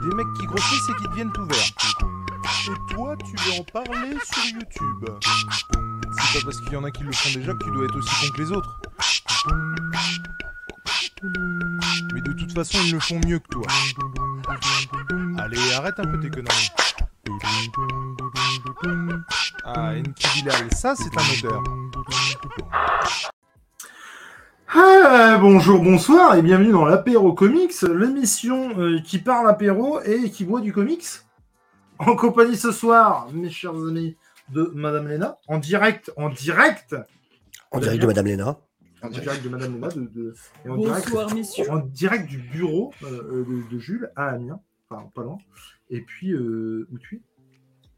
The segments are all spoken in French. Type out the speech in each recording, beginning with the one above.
Des mecs qui grossissent et qui deviennent tout verts. Et toi, tu veux en parler sur YouTube C'est pas parce qu'il y en a qui le font déjà que tu dois être aussi con que les autres. Mais de toute façon, ils le font mieux que toi. Allez, arrête un peu tes conneries. Ah, Enki Bilal, ça c'est un odeur. Ah, bonjour, bonsoir et bienvenue dans l'apéro comics, l'émission euh, qui parle apéro et qui boit du comics. En compagnie ce soir, mes chers amis, de Madame Léna, en direct, en direct, En direct de Madame Léna. en direct de Madame Léna, de, de- et en Bonsoir, direct, messieurs. en direct du bureau euh, de, de Jules à Amiens, enfin pas loin. Et puis, euh, où tu es?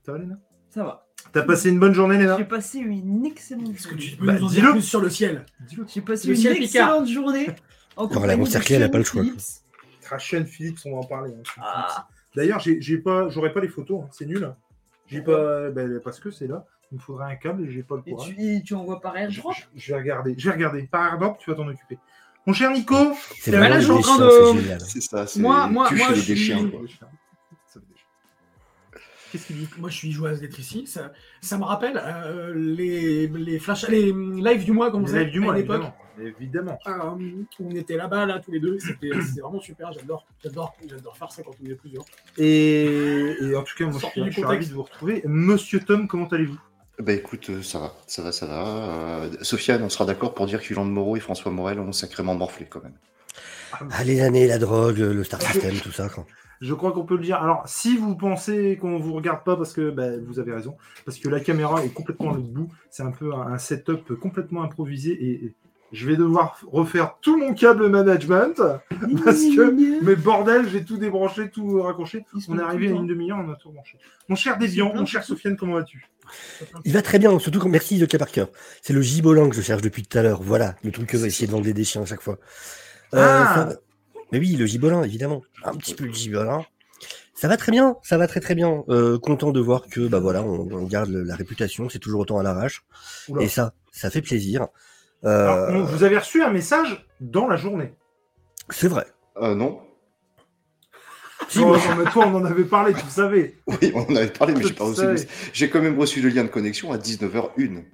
Ça va Léna Ça va. T'as passé une bonne journée Léna J'ai passé une excellente Est-ce que tu journée. peux Bah, nous en dis-le. dire plus sur le ciel Dis-le. J'ai passé Le une ciel Picard. excellente journée. En la compagnie de elle a pas le Sean choix, quoi. Phillips. Rachel Philippe, on va en parler. hein, Sean Ah. Phillips. D'ailleurs, j'ai j'ai pas, j'aurais pas les photos, hein, c'est nul. hein. J'ai pas, ben, parce que c'est là. Il me faudrait un câble et j'ai pas le Et courage. tu, et tu envoies par Je, airdrop je- je vais regarder. Je vais regarder. Par airdrop, tu vas t'en occuper. Mon cher Nico. C'est Bah vraiment là, je suis en des train chiens, de- c'est génial. C'est ça, c'est Moi- moi- tu moi, les je suis- déchiens. quoi. Qu'est-ce qu'il dit Moi, je suis joueuse d'être ici. Ça, ça me rappelle euh, les, les flash, les lives du mois qu'on Les faisait lives du mois, à l'époque. évidemment. évidemment. Euh, on était là-bas, là, tous les deux. C'était vraiment super. J'adore, j'adore, j'adore faire ça quand on est plusieurs. Et, et en tout cas, moi, je Sorti suis, je suis ravi de vous retrouver. Monsieur Tom, comment allez-vous? Bah écoute, euh, ça va, ça va, ça va. Euh, Sofiane, on sera d'accord pour dire qu'Yolande Moreau et François Morel ont sacrément morflé quand même. Ah, les années, la drogue, le Star System, tout ça. Quoi. Je crois qu'on peut le dire. Alors, si vous pensez qu'on vous regarde pas, parce que bah, vous avez raison, parce que la caméra est complètement à l'autre bout, c'est un peu un, un setup complètement improvisé et, et je vais devoir refaire tout mon câble management parce que, mais bordel, j'ai tout débranché, tout raccroché. On est arrivé à une demi-heure, on a tout branché. Mon cher Déviant, mon cher Sofiane, comment vas-tu? Il va très bien, surtout quand merci de par cœur. C'est le gibolin que je cherche depuis tout à l'heure. Voilà, le truc que va essayer de vendre des chiens à chaque fois. Euh, Ah ça Mais oui, le gibolin, évidemment. Un petit peu le gibolin. Ça va très bien, ça va très très bien. Euh, content de voir que bah voilà, on, on garde la réputation, c'est toujours autant à l'arrache. Et ça, ça fait plaisir. Alors, Euh, on- Vous avez reçu un message dans la journée. c'est vrai. Euh, non Si, Oh, non, mais toi, on en avait parlé, tu le savais. Oui, on en avait parlé, mais j'ai pas reçu. J'ai quand même reçu le lien de connexion à 19h01.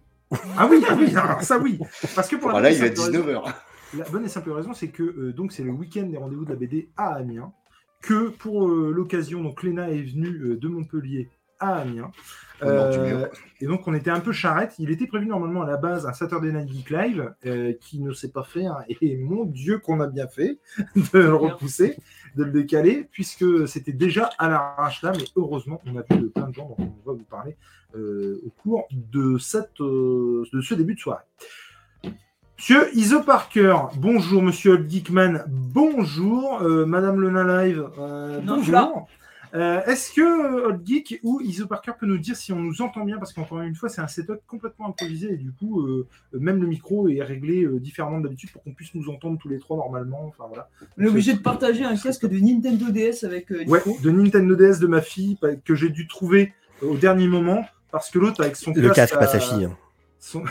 Ah oui, ah oui, alors ça oui. Parce que pour la bonne il est à simple raison- 19h. La bonne et simple raison, c'est que euh, donc c'est le week-end des rendez-vous de la BD à Amiens, que pour euh, l'occasion, donc Léna est venue euh, de Montpellier à Amiens. Euh, et donc on était un peu charrette. Il était prévu normalement à la base un Saturday Night Geek Live euh, qui ne s'est pas fait. hein. et mon Dieu qu'on a bien fait de le repousser, de le décaler, puisque c'était déjà à l'arrache là. Mais heureusement, on a vu de plein de gens dont on va vous parler euh, au cours de, cette, de ce début de soirée. Monsieur Iso Parker, bonjour. Monsieur Old Geekman, bonjour. Euh, Madame Lena Live, euh, Non, bonjour. Euh, Est-ce que Old Geek ou Iso Parker peut nous dire si on nous entend bien? Parce qu'encore une fois, c'est un setup complètement improvisé et du coup, euh, même le micro est réglé euh, différemment de d'habitude pour qu'on puisse nous entendre tous les trois normalement. Enfin voilà. On est obligé de partager un casque de Nintendo DS avec euh, Ouais, de Nintendo DS de ma fille que j'ai dû trouver au dernier moment parce que l'autre avec son Le casque, à- pas sa fille. hein. son-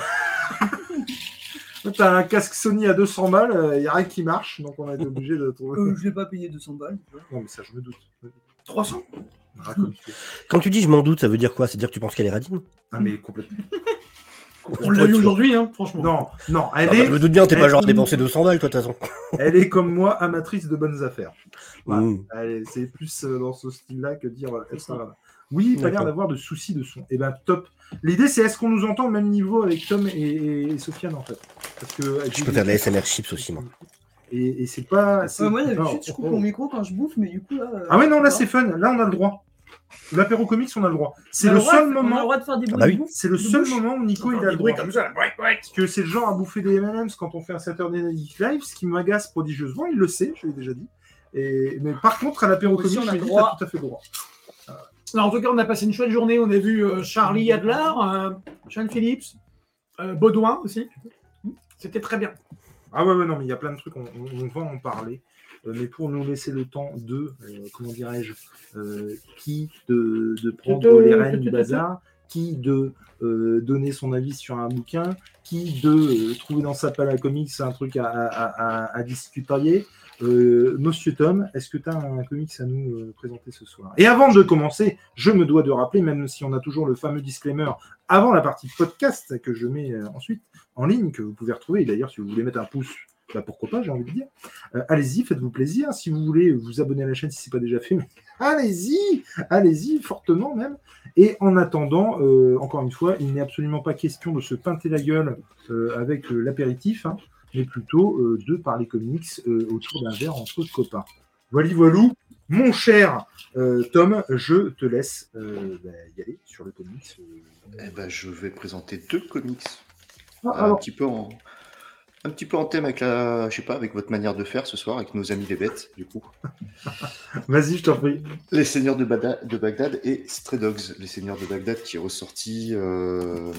A un casque Sony à 200 balles, il n'y a rien qui marche, donc on a été obligé de trouver. Euh, je l'ai pas payé 200 balles. Non, mais ça, je me doute. 300 Ah, comme tu es. Quand tu dis je m'en doute, ça veut dire quoi? C'est dire que tu penses qu'elle est radine? Ah, mais complètement. On l'a vu aujourd'hui, hein, franchement. Non, non, elle, Ah bah, est, Je me doute bien, t'es pas genre à dépenser 200 balles, toi, de toute façon. elle est comme moi, amatrice de bonnes affaires. Voilà. Mmh. C'est plus euh, dans ce style-là que dire euh. Oui, pas l'air d'avoir de soucis de son. Et ben top. L'idée c'est est-ce qu'on nous entend au même niveau avec Tom et, et Sofiane en fait? Parce que Je peux faire de la SMR chips aussi, moi. Et, et c'est pas. Ouais, moi, d'habitude, je coupe oh, mon oh. micro quand je bouffe, mais du coup, là. euh, Ah ouais non là c'est fun. Là on a le droit. L'apéro comics on a le droit. C'est le droit- seul On a le moment. droit de faire des bruits bah oui. C'est le seul moment où Nico il a le droit. Parce que c'est le genre à bouffer des M&M's quand on fait un Saturday Night Live, ce qui m'agace prodigieusement. Il le sait, je l'ai déjà dit. Et... Mais par contre à l'apéro comics, on a le droit. tout à fait le droit. En tout cas, on a passé une chouette journée. On a vu euh, Charlie Adler, euh, Sean Phillips, euh, Baudouin aussi. C'était très bien. Ah ouais, ouais, non, mais il y a plein de trucs, on, on- on va en parler. Euh, mais pour nous laisser le temps de, comment dirais-je, qui de, de prendre les rênes du bazar, qui de donner son avis sur un bouquin, qui de trouver dans sa palle à comics un truc à, à, à, à discuter. Euh, Monsieur Tom, est-ce que tu as un comics à nous euh, présenter ce soir? Et avant de commencer, je me dois de rappeler, même si on a toujours le fameux disclaimer avant la partie podcast que je mets euh, ensuite en ligne, que vous pouvez retrouver. Et D'ailleurs, si vous voulez mettre un pouce, bah pourquoi pas, j'ai envie de dire. Allez-y, faites-vous plaisir. Si vous voulez vous abonner à la chaîne si ce n'est pas déjà fait, allez-y, allez-y, fortement même. Et en attendant, encore une fois, il n'est absolument pas question de se pinter la gueule avec l'apéritif, hein, mais plutôt euh, de parler comics euh, autour d'un verre entre copains. Voilà, voilou. Mon cher euh, Tom, je te laisse bah, y aller sur le comics. Eh ben, je vais présenter deux comics. Ah, un, petit peu en, un petit peu en thème avec la, je sais pas, avec votre manière de faire ce soir, avec nos amis les bêtes, du coup. vas-y, je t'en prie. Les Seigneurs de, Bada- de Bagdad et Stray Dogs, les Seigneurs de Bagdad qui est ressorti euh,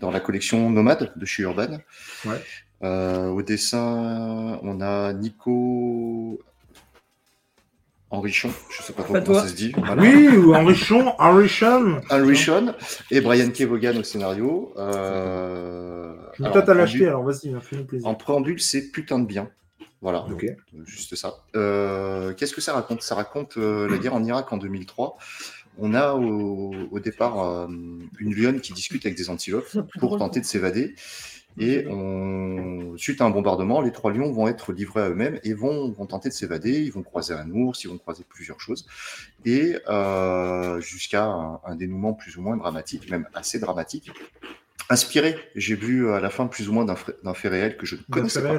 dans la collection Nomade de chez Urban. Ouais. Euh, au dessin, on a Nico Henrichon, je sais pas trop comment ça se dit. voilà. Oui, ou Henrichon, Henrichon. Henrichon et Brian Kevogan au scénario. Euh, Je alors, à l'acheter, alors vas-y, hein, fais-nous plaisir. En préambule, c'est putain de bien. Voilà, Ok. juste ça. Euh, Qu'est-ce que ça raconte? Ça raconte euh, la guerre en Irak en 2003. On a au, au départ euh, une lionne qui discute avec des antilopes pour tenter de s'évader. Et on, suite à un bombardement, les trois lions vont être livrés à eux-mêmes et vont, vont tenter de s'évader. Ils vont croiser un ours, ils vont croiser plusieurs choses. Et euh, jusqu'à un, un dénouement plus ou moins dramatique, même assez dramatique. Inspiré, j'ai vu à la fin plus ou moins d'un fait réel que je ne connaissais pas.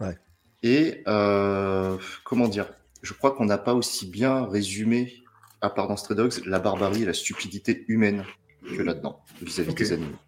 Ouais. Et euh, comment dire? Je crois qu'on n'a pas aussi bien résumé, à part dans Stray Dogs, la barbarie et la stupidité humaine que là-dedans, vis-à-vis des animaux.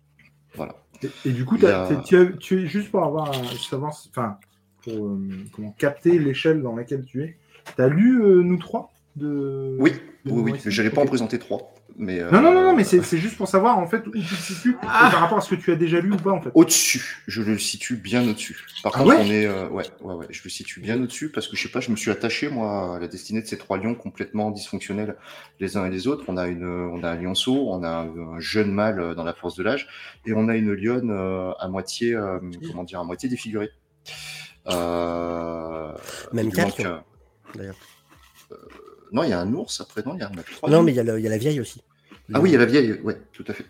Voilà. Et, et du coup, a- tu, as- tu es juste pour avoir un- savoir, enfin, pour euh, comment capter l'échelle dans laquelle tu es. T'as lu euh, nous trois de. Oui, de oui, oui. Je n'allais pas en Ok. présenter trois. Mais, euh, Non, non, non, non, mais c'est c'est juste pour savoir en fait où tu te situes Ah. par rapport à ce que tu as déjà lu ou pas en fait. Au-dessus, je le situe bien au-dessus. Par Ah contre, ouais on est, euh, ouais, ouais, ouais, je le situe bien au-dessus parce que je sais pas, je me suis attaché moi à la destinée de ces trois lions complètement dysfonctionnels les uns et les autres. On a une, on a un lionceau, on a un, un jeune mâle euh, dans la force de l'âge et on a une lionne euh, à moitié, euh, comment dire, à moitié défigurée. Euh, Même non euh, D'ailleurs. Non, il y a un ours après, non, il y a, trois Non, mais il y, a le- il y a la vieille aussi. Ah oui, il y a la vieille, ouais, tout à fait.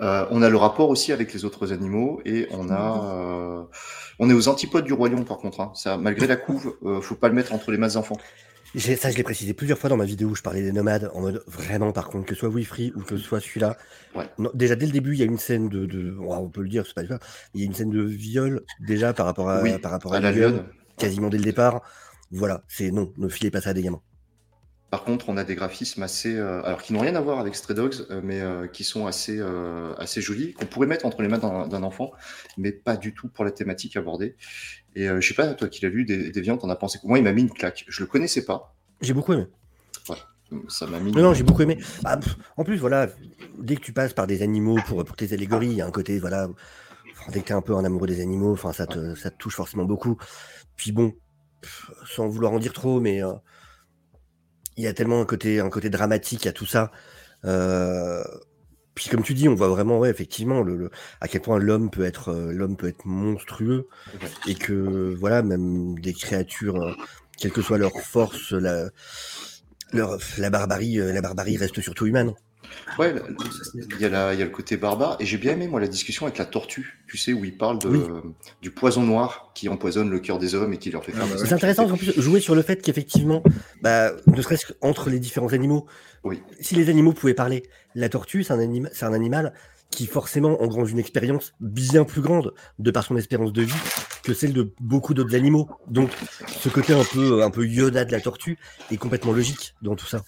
Euh, on a le rapport aussi avec les autres animaux et on a, euh, on est aux antipodes du lion par contre. hein. Ça, malgré la couve, euh, faut pas le mettre entre les masses d'enfants. J'ai- Ça, je l'ai précisé plusieurs fois dans ma vidéo où je parlais des nomades, en mode vraiment, par contre, que ce soit Wifree ou que ce soit celui-là. Ouais. Déjà, dès le début, il y a une scène de. on peut le dire, c'est pas cas. Il y a une scène de viol, déjà, par rapport à, oui, par rapport à, à la lionne. quasiment dès le départ. Voilà, c'est non, ne filez pas ça à des gamins. Par contre, on a des graphismes assez, euh, alors qui n'ont rien à voir avec Stray Dogs, euh, mais euh, qui sont assez, assez jolis, qu'on pourrait mettre entre les mains d'un enfant, mais pas du tout pour la thématique abordée. Et je sais pas, toi qui l'as lu, des, des t'en as pensé Moi, il m'a mis une claque. Je le connaissais pas. J'ai beaucoup aimé. Ça m'a mis. Non, non, j'ai beaucoup aimé. Bah, pff, en plus, voilà, dès que tu passes par des animaux pour, pour tes allégories, il y a un côté, voilà, dès que tu es un peu un amoureux des animaux, enfin, ça te, ça te touche forcément beaucoup. Puis bon, sans vouloir en dire trop, mais euh, il y a tellement un côté, un côté dramatique à tout ça. Euh, puis comme tu dis, on voit vraiment, ouais, effectivement, le, le- à quel point l'homme peut être, euh, l'homme peut être monstrueux et que voilà, même des créatures, quelle que soit leur force, la, leur, la barbarie, la barbarie reste surtout humaine. Ouais, le- il y, a la- il y a le côté barbare. Et j'ai bien aimé, moi, la discussion avec la tortue, tu sais, où il parle de, Oui. du poison noir qui empoisonne le cœur des hommes et qui leur fait faire Ah, bah des ouais. C'est intéressant en plus jouer sur le fait qu'effectivement, bah, ne serait-ce qu'entre les différents animaux, Oui. si les animaux pouvaient parler, la tortue, c'est un, anima- c'est un animal qui forcément engrange une expérience bien plus grande de par son espérance de vie que celle de beaucoup d'autres animaux. Donc ce côté un peu, un peu Yoda de la tortue est complètement logique dans tout ça.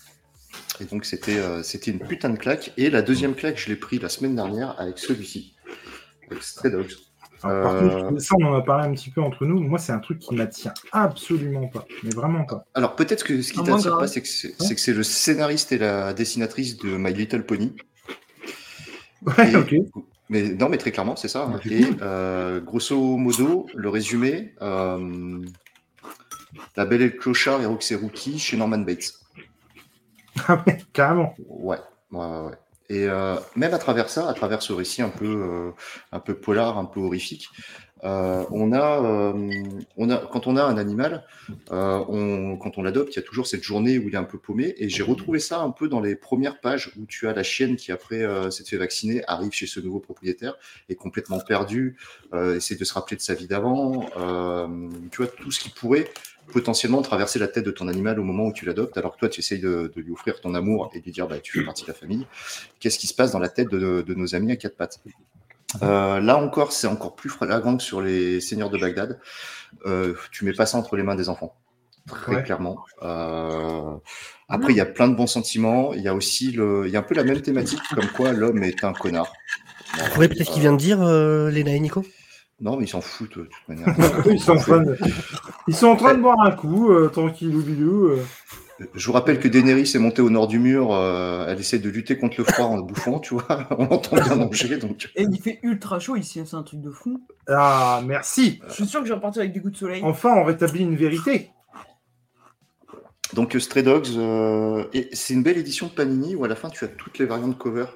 Et donc, c'était euh, c'était une putain de claque. Et la deuxième claque, je l'ai pris la semaine dernière avec celui-ci, avec Stray Dogs. Alors, par Euh, contre, ça, on en a parlé un petit peu entre nous. Moi, c'est un truc qui m'attire absolument pas. Mais vraiment pas. Alors, peut-être que ce qui Ah, moi, t'attire pas, c'est que c'est le scénariste et la dessinatrice de My Little Pony. Ouais, Et- ok. Mais non, mais très clairement, c'est ça. hein. Et euh, grosso modo, le résumé euh, La Belle et le Clochard et Roxy Rookie chez Norman Bates. Carrément. Ouais. Et euh, même à travers ça, à travers ce récit un peu, euh, un peu polar, un peu horrifique, euh, on a, on a, quand on a un animal, quand on l'adopte, il y a toujours cette journée où il est un peu paumé. Et j'ai retrouvé ça un peu dans les premières pages où tu as la chienne qui, après s'être fait vacciner, arrive chez ce nouveau propriétaire, est complètement perdue, essaie de se rappeler de sa vie d'avant. tu vois, tout ce qui pourrait potentiellement traverser la tête de ton animal au moment où tu l'adoptes, alors que toi, tu essayes de, de lui offrir ton amour et de lui dire, bah, tu fais partie de la famille. Qu'est-ce qui se passe dans la tête de, de nos amis à quatre pattes? Euh, Là encore, c'est encore plus flagrant que sur les seigneurs de Bagdad. Euh, tu mets pas ça entre les mains des enfants, très Ouais. clairement. Euh, après, il y a plein de bons sentiments. Il y a aussi le, il y a un peu la même thématique, comme quoi l'homme est un connard. Vous pourrez peut-être ce qu'il vient de dire, euh, Léna et Nico? Non, mais ils s'en foutent de toute manière. Ils sont en train de, ils sont en train de boire un coup, euh, tranquillou bilou. euh. Je vous rappelle que Daenerys est montée au nord du mur. euh, elle essaie de lutter contre le froid en bouffant, tu vois. On entend bien manger, donc. Et il fait ultra chaud ici, c'est un truc de fou. Ah, merci. Je suis sûr que je vais repartir avec des coups de soleil. Enfin, on rétablit une vérité. Donc Stray Dogs, euh, c'est une belle édition de Panini où à la fin tu as toutes les variantes cover.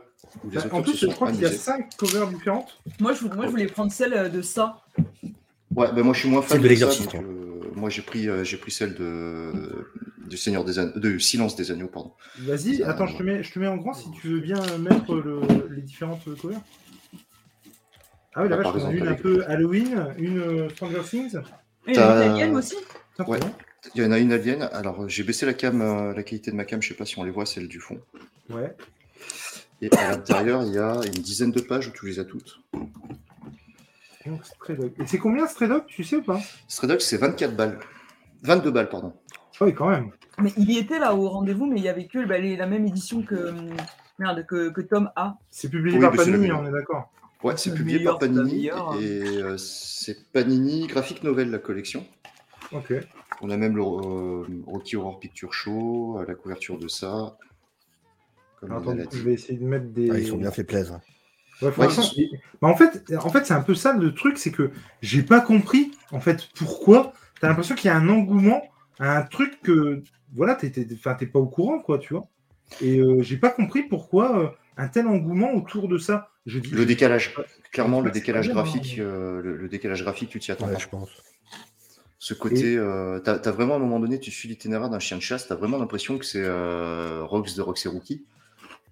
Bah, En plus, je crois qu'il y a cinq covers différentes. Moi, je, moi, je voulais prendre celle euh, de ça. Ouais, ben moi je suis moins fan Celle de ça, l'exorciste, donc, euh, moi j'ai pris, euh, j'ai pris celle de du Seigneur des Anneaux, de Silence des Agneaux, pardon. Vas-y, attends, je te, mets, je te mets en grand si tu veux bien mettre le- les différentes covers. Ah oui, Bah, on a exemple, une un peu Halloween, une euh, Stranger Things. Et une alien aussi. Ouais. Il y en a une alien. Alors j'ai baissé la cam, euh, la qualité de ma cam, je sais pas si on les voit, celle du fond. Ouais. Et à l'intérieur il y a une dizaine de pages où tu les as toutes. Et c'est combien Stray Dog, tu sais ou pas? Stray Dogs c'est 24 balles, 22 balles pardon. Ah Oui, quand même. Mais il y était là au rendez-vous, mais il y avait que bah, les- la même édition que, merde, que, que Tom a. C'est publié Oui, par Panini, on est d'accord. Ouais, c'est publié meilleur, par Panini hein. et euh, c'est Panini graphique novel la collection. Ok. On a même le euh, Rocky Horror Picture Show, euh, la couverture de ça. Comme Alors, on attends, l'a je vais essayer de mettre des. Ah, Ils sont bien fait plaisir. Ouais, franchement, Ouais, et- bah, en fait, en fait c'est un peu ça le truc, c'est que j'ai pas compris en fait pourquoi. T'as l'impression qu'il y a un engouement, à un truc que voilà, t'es t'es- enfin, t'es pas au courant quoi, tu vois. Et euh, j'ai pas compris pourquoi euh, un tel engouement autour de ça. Je dis. Le décalage, clairement le décalage bien, graphique, hein. euh, le, le décalage graphique, tu t'y attends Ouais, pas. je pense. Ce côté, euh, t'as as vraiment à un moment donné, tu suis l'itinéraire d'un chien de chasse, t'as vraiment l'impression que c'est euh, Rox de Rox et Rookie.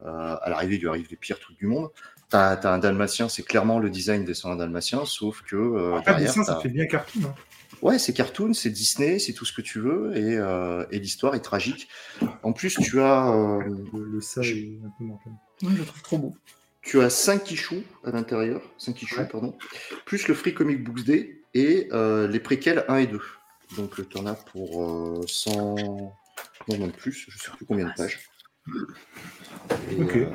Euh, à l'arrivée, il lui arrive les pires trucs du monde. T'as as un dalmatien, c'est clairement le design des un dalmatien, sauf que euh, Ah, derrière, dessin, ça fait bien cartoon. hein. Ouais, c'est cartoon, c'est Disney, c'est tout ce que tu veux, et, euh, et l'histoire est tragique. En plus, tu as, euh, Le, le ça est un peu mental. Moi, je le trouve trop beau. tu as 5 quichous à l'intérieur, 5 quichous, Ouais. pardon, plus le Free Comic Books Day et euh, les préquels 1 et 2. Donc, tu en as pour euh, 100, non, même plus, je sais plus combien de pages. Et, Ok. euh,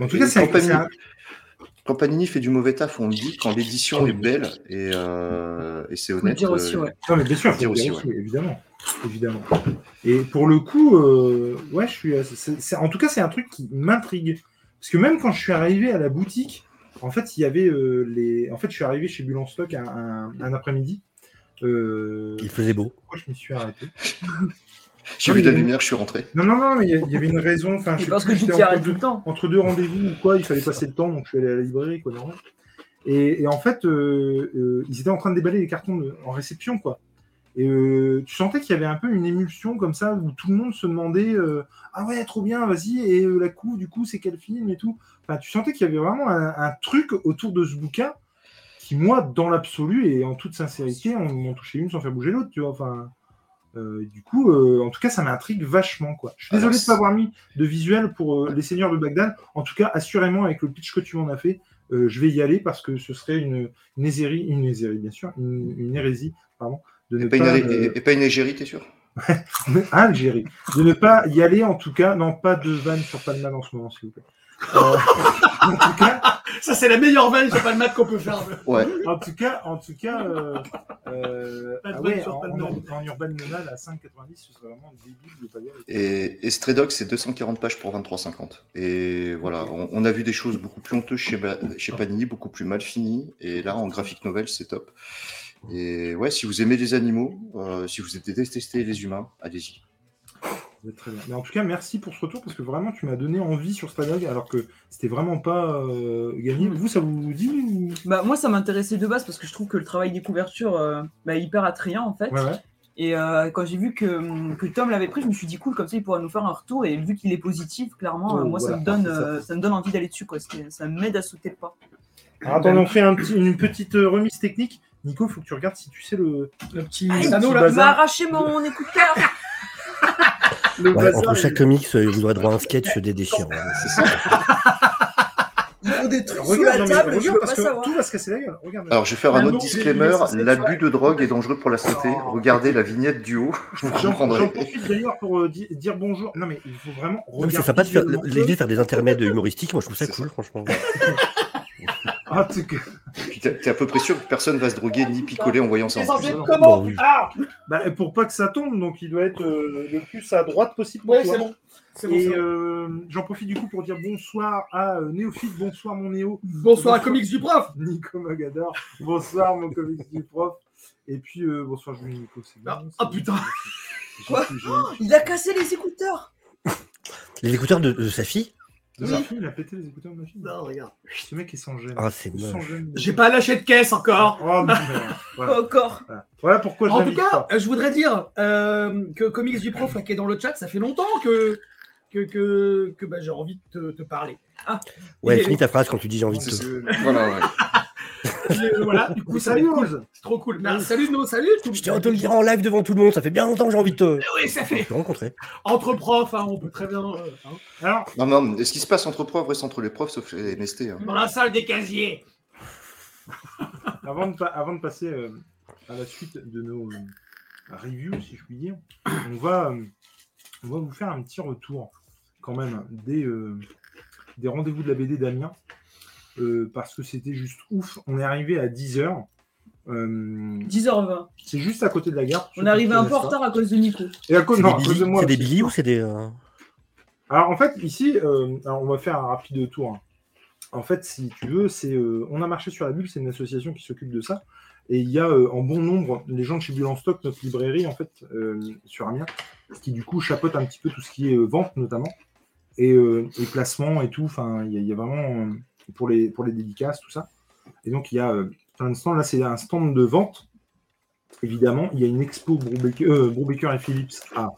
En tout cas, c'est un, quand Panini- c'est un- quand Panini fait du mauvais taf, on le dit, quand l'édition est belle et, euh, et c'est Faut le honnête. dire aussi, euh, ouais. Non, mais bien sûr, faut Dire le aussi, dire aussi, évidemment. évidemment. Et pour le coup, euh, ouais, je suis. assez- c'est- c'est- en tout cas, c'est un truc qui m'intrigue. Parce que même quand je suis arrivé à la boutique, en fait, il y avait euh, les. En fait, je suis arrivé chez Bulle en stock un, un- un après-midi. Euh, Il faisait beau. Pourquoi je m'y suis arrêté? J'ai vu mais la lumière, je suis rentré. Non, non, non, mais il y avait une raison. Enfin, je parce que tu entre arrêtes deux- tout le temps. entre deux rendez-vous ou quoi, il fallait passer le temps, donc je suis allé à la librairie, quoi. Et, et en fait, euh, euh, ils étaient en train de déballer les cartons de- en réception, quoi. Et euh, tu sentais qu'il y avait un peu une émulsion comme ça où tout le monde se demandait euh, ah ouais trop bien vas-y et euh, la coup du coup c'est quel film et tout? Enfin tu sentais qu'il y avait vraiment un, un truc autour de ce bouquin qui moi dans l'absolu et en toute sincérité on m'en touchait une sans faire bouger l'autre tu vois. Enfin euh, du coup euh, en tout cas ça m'intrigue vachement quoi. Je suis désolé Alors, de pas avoir mis de visuel pour euh, les Seigneurs de Bagdad. En tout cas assurément avec le pitch que tu m'en as fait. euh, je vais y aller parce que ce serait une, une hésérie, une hésérie bien sûr, une, une hérésie, pardon, de ne Et pas, une, euh, et pas une égérie, t'es sûr? Ah, Algérie. De ne pas y aller, en tout cas. Non, pas de vanne sur Palman en ce moment, s'il vous plaît. Euh, en tout cas, Ça, c'est la meilleure vanne sur Palmat qu'on peut faire. Ouais. en tout cas, en tout cas, euh, euh, Pas de ah ouais, sur en, en- en Urban Monal à 5,90, ce serait vraiment débile de pas aller. Et, et Stray Dog, c'est 240 pages pour 23,50. Et voilà, on, on a vu des choses beaucoup plus honteuses chez, chez Panini, beaucoup plus mal finies. Et là, en graphic novel, c'est top. Et ouais, si vous aimez les animaux, euh, si vous détestez les humains, allez-y. Très bien. Mais en tout cas, merci pour ce retour parce que vraiment, tu m'as donné envie sur Stradog alors que c'était vraiment pas euh, gagné. Vous, ça vous dit ou... Bah, moi, ça m'intéressait de base parce que je trouve que le travail des couvertures euh, bah, hyper attrayant en fait. Ouais, ouais. Et euh, quand j'ai vu que, que Tom l'avait pris, je me suis dit cool, comme ça il pourra nous faire un retour. Et vu qu'il est positif, clairement, Oh, euh, moi voilà, ça, me donne, ça. euh, ça me donne envie d'aller dessus. Quoi. Ça m'aide à sauter le pas. Alors, attendez, on fait un petit- une petite remise technique. Nico, il faut que tu regardes si tu sais le, Le petit Ah, anneau, petit là. Il m'a arraché mon écouteur le Ouais, bazar, entre chaque comics, euh, vous aurez droit à un sketch des déchirants. C'est ça. Il faut des trucs sous Regarde, la table, je regarde peux parce pas que savoir. tout va se casser la gueule. Regarde. Alors, je vais faire un autre disclaimer. L'abus de drogue est dangereux pour la santé. Oh. Regardez la vignette du haut, vous J'en profite d'ailleurs pour euh, di- dire bonjour. Non, mais il faut vraiment Non, mais c'est sympa de faire l'idée de faire des intermèdes humoristiques. Moi, je trouve ça cool, franchement. En tout cas, Puis t'es à peu près sûr que personne va se droguer ni picoler en voyant ça en plus. être comment Bon, oui. Ah bah, pour pas que ça tombe, donc il doit être euh, le plus à droite possible. Ouais, c'est bon. Et bon. euh, j'en profite du coup pour dire bonsoir à euh, Néophyte, bonsoir mon Néo, Bonsoir à Comics du Prof. Nico Magador, bonsoir mon comics du prof, et puis euh, bonsoir Julie Nico. c'est Ah, ah, putain. Quoi Il a cassé les écouteurs Les écouteurs de, de sa fille Il a pété les écouteurs de ma fille. Non, regarde. Ce mec est sans gêne. Ah, c'est moche. J'ai pas lâché de caisse encore. Oh. Voilà. Encore Voilà. Voilà pourquoi je En tout cas, pas. euh, je voudrais dire euh, que Comics du Prof, là, qui est dans le chat, ça fait longtemps que, que, que, que, bah, j'ai envie de te, te parler. Ouais, Et- finis ta phrase quand tu dis j'ai envie de te. Voilà, ouais. Euh, voilà, du coup, Salut. C'est trop cool. Salut, no, salut. Je tiens à te le dire en live devant tout le monde, ça fait bien longtemps que j'ai envie de te, Oui, ça de fait. te rencontrer. Entre profs, hein, on peut très bien. euh, hein. Alors, Non, non, ce qui se passe entre profs reste entre les profs, sauf les MST. hein. Dans la salle des casiers. avant de, pa- avant de passer euh, à la suite de nos euh, reviews, si je puis dire, on va, euh, on va vous faire un petit retour quand même des, euh, des rendez-vous de la BD d'Amiens. Euh, parce que c'était juste ouf. On est arrivé à 10h. 10h20. c'est juste à côté de la gare. On est arrivé un peu en retard à cause de Nico. Et à cause, non, à cause de moi c'est des billis ou c'est des. euh, Alors en fait, ici, euh, alors, on va faire un rapide tour. hein. En fait, si tu veux, c'est, euh, on a marché sur la bulle, c'est une association qui s'occupe de ça. Et il y a euh, en bon nombre les gens de chez Bulle en stock, notre librairie, en fait, euh, sur Amiens, qui du coup chapeaute un petit peu tout ce qui est euh, vente notamment, et, euh, et placement et tout. Enfin, il y, a- il y a vraiment euh, pour, les, pour les dédicaces, tout ça. Et donc, il y a euh, de stands. Là, c'est un stand de vente. Évidemment, il y a une expo Brubaker, euh, et Philips à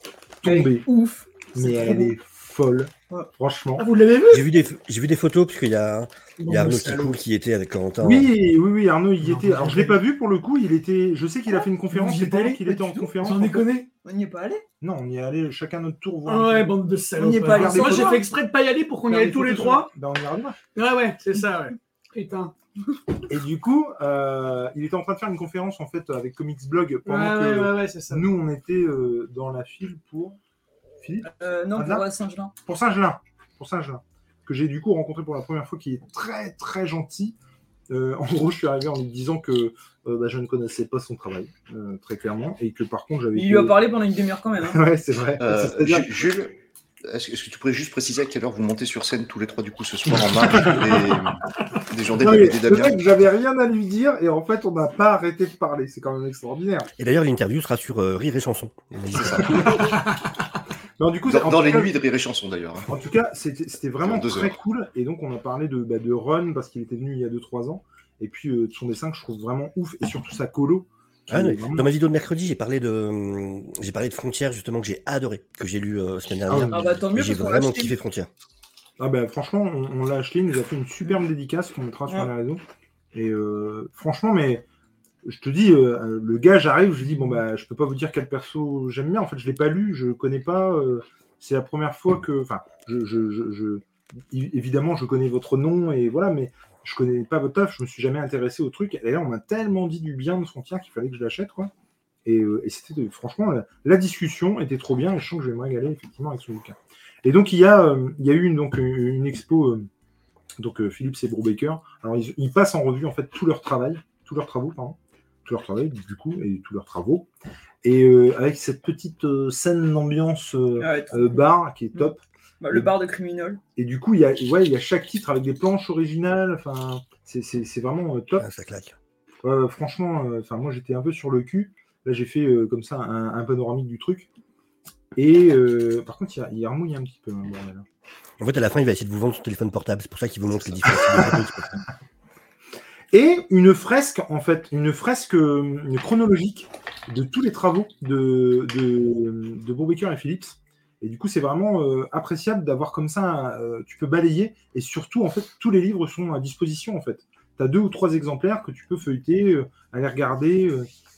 tomber, Ouf. mais elle est folle. Ouais. Franchement. Ah, vous l'avez vu J'ai vu des, j'ai vu des photos parce qu'il y a, il y a Arnaud. Kikoul qui était avec Corentin. Oui, oui, oui, Arnaud, il y Non, était. Alors, je l'ai pas vu pour le coup. Il était. Je sais qu'il a fait une conférence. Y pendant allé qu'il était en conférence. J'en en ai fait. connu. On n'y est pas allé Non, on y est allé chacun notre tour voir. Ah ouais, bande de salauds. On y est pas allé Moi, j'ai fait exprès de pas y aller pour qu'on y aille tous les trois. Ben, on demain. Ouais, ouais, c'est ça, ouais. Putain. Et du coup, euh, il était en train de faire une conférence en fait avec Comics Blog pendant ouais, que ouais, ouais, c'est ça. nous on était euh, dans la file pour Philippe euh, Non, pour euh, Saint-Gelin. pour Saint-Gelin, pour Saint-Gelin, que j'ai du coup rencontré pour la première fois, qui est très très gentil. Euh, en gros, je suis arrivé en lui disant que euh, bah, je ne connaissais pas son travail, euh, très clairement, et que par contre j'avais. Il lui a parlé pendant une demi-heure quand même. hein. ouais, c'est vrai. Euh, Jules, est-ce que, est-ce que tu pourrais juste préciser à quelle heure vous montez sur scène tous les trois du coup ce soir en marge des, des j'avais rien à lui dire et en fait, on n'a pas arrêté de parler. C'est quand même extraordinaire. Et d'ailleurs, l'interview sera sur euh, Rire et Chanson. Non, du coup, Dans, les cas- nuits de Rire et Chanson d'ailleurs. hein. En tout cas, c'était vraiment Sur très heures. cool. Et donc, on a parlé de, bah, de Run parce qu'il était venu il y a 2-3 ans. Et puis, euh, de son dessin que je trouve vraiment ouf. Et surtout sa colo. Ah, vraiment- Dans ma vidéo de mercredi, j'ai parlé de, hum, j'ai parlé de Frontières justement que j'ai adoré, que j'ai lu euh, semaine dernière. Ah bah tant mieux j'ai l'a vraiment kiffé Frontières. Ah ben franchement, on, on l'a acheté, il nous a fait une superbe dédicace qu'on mettra sur Ouais. les réseaux. Et euh, franchement, mais je te dis, euh, le gars, j'arrive, je dis bon bah je peux pas vous dire quel perso j'aime bien. En fait, je l'ai pas lu, je connais pas. euh, c'est la première fois que, enfin, je, évidemment, je connais votre nom et voilà, mais je connais pas votre taf. Je me suis jamais intéressé au truc. Et là, on m'a tellement dit du bien de Frontier qu'il fallait que je l'achète, quoi. Et, euh, c'était franchement la, discussion était trop bien. Et je sens que je vais me régaler effectivement avec ce bouquin. Et donc il y a, eu une, donc une, expo. donc Philippe et Brubaker. Alors ils passent en revue en fait tout leur travail, tous leurs travaux, pardon, tout leur travail du coup et tous leurs travaux. Et euh, avec cette petite euh, scène d'ambiance euh, Ouais, euh, cool. bar qui est top. Bah, le bar de criminel. Et du coup il y a, ouais, il y a chaque titre avec des planches originales. Enfin, c'est- vraiment euh, top. Ah, ça claque. Franchement, euh, enfin moi j'étais un peu sur le cul. Là j'ai fait euh, comme ça un, un panoramique du truc. Et euh, par contre il, y a- il remouille un petit peu. hein. En fait, à la fin, il va essayer de vous vendre son téléphone portable. C'est pour ça qu'il vous montre les différents types de photos qu'il peut faire. Et une fresque, en fait, une fresque euh, une chronologique de tous les travaux de, de, de et Phillips. Et du coup, c'est vraiment euh, appréciable d'avoir comme ça, euh, tu peux balayer, et surtout, en fait, tous les livres sont à disposition, en fait. Tu as deux ou trois exemplaires que tu peux feuilleter, euh, aller regarder,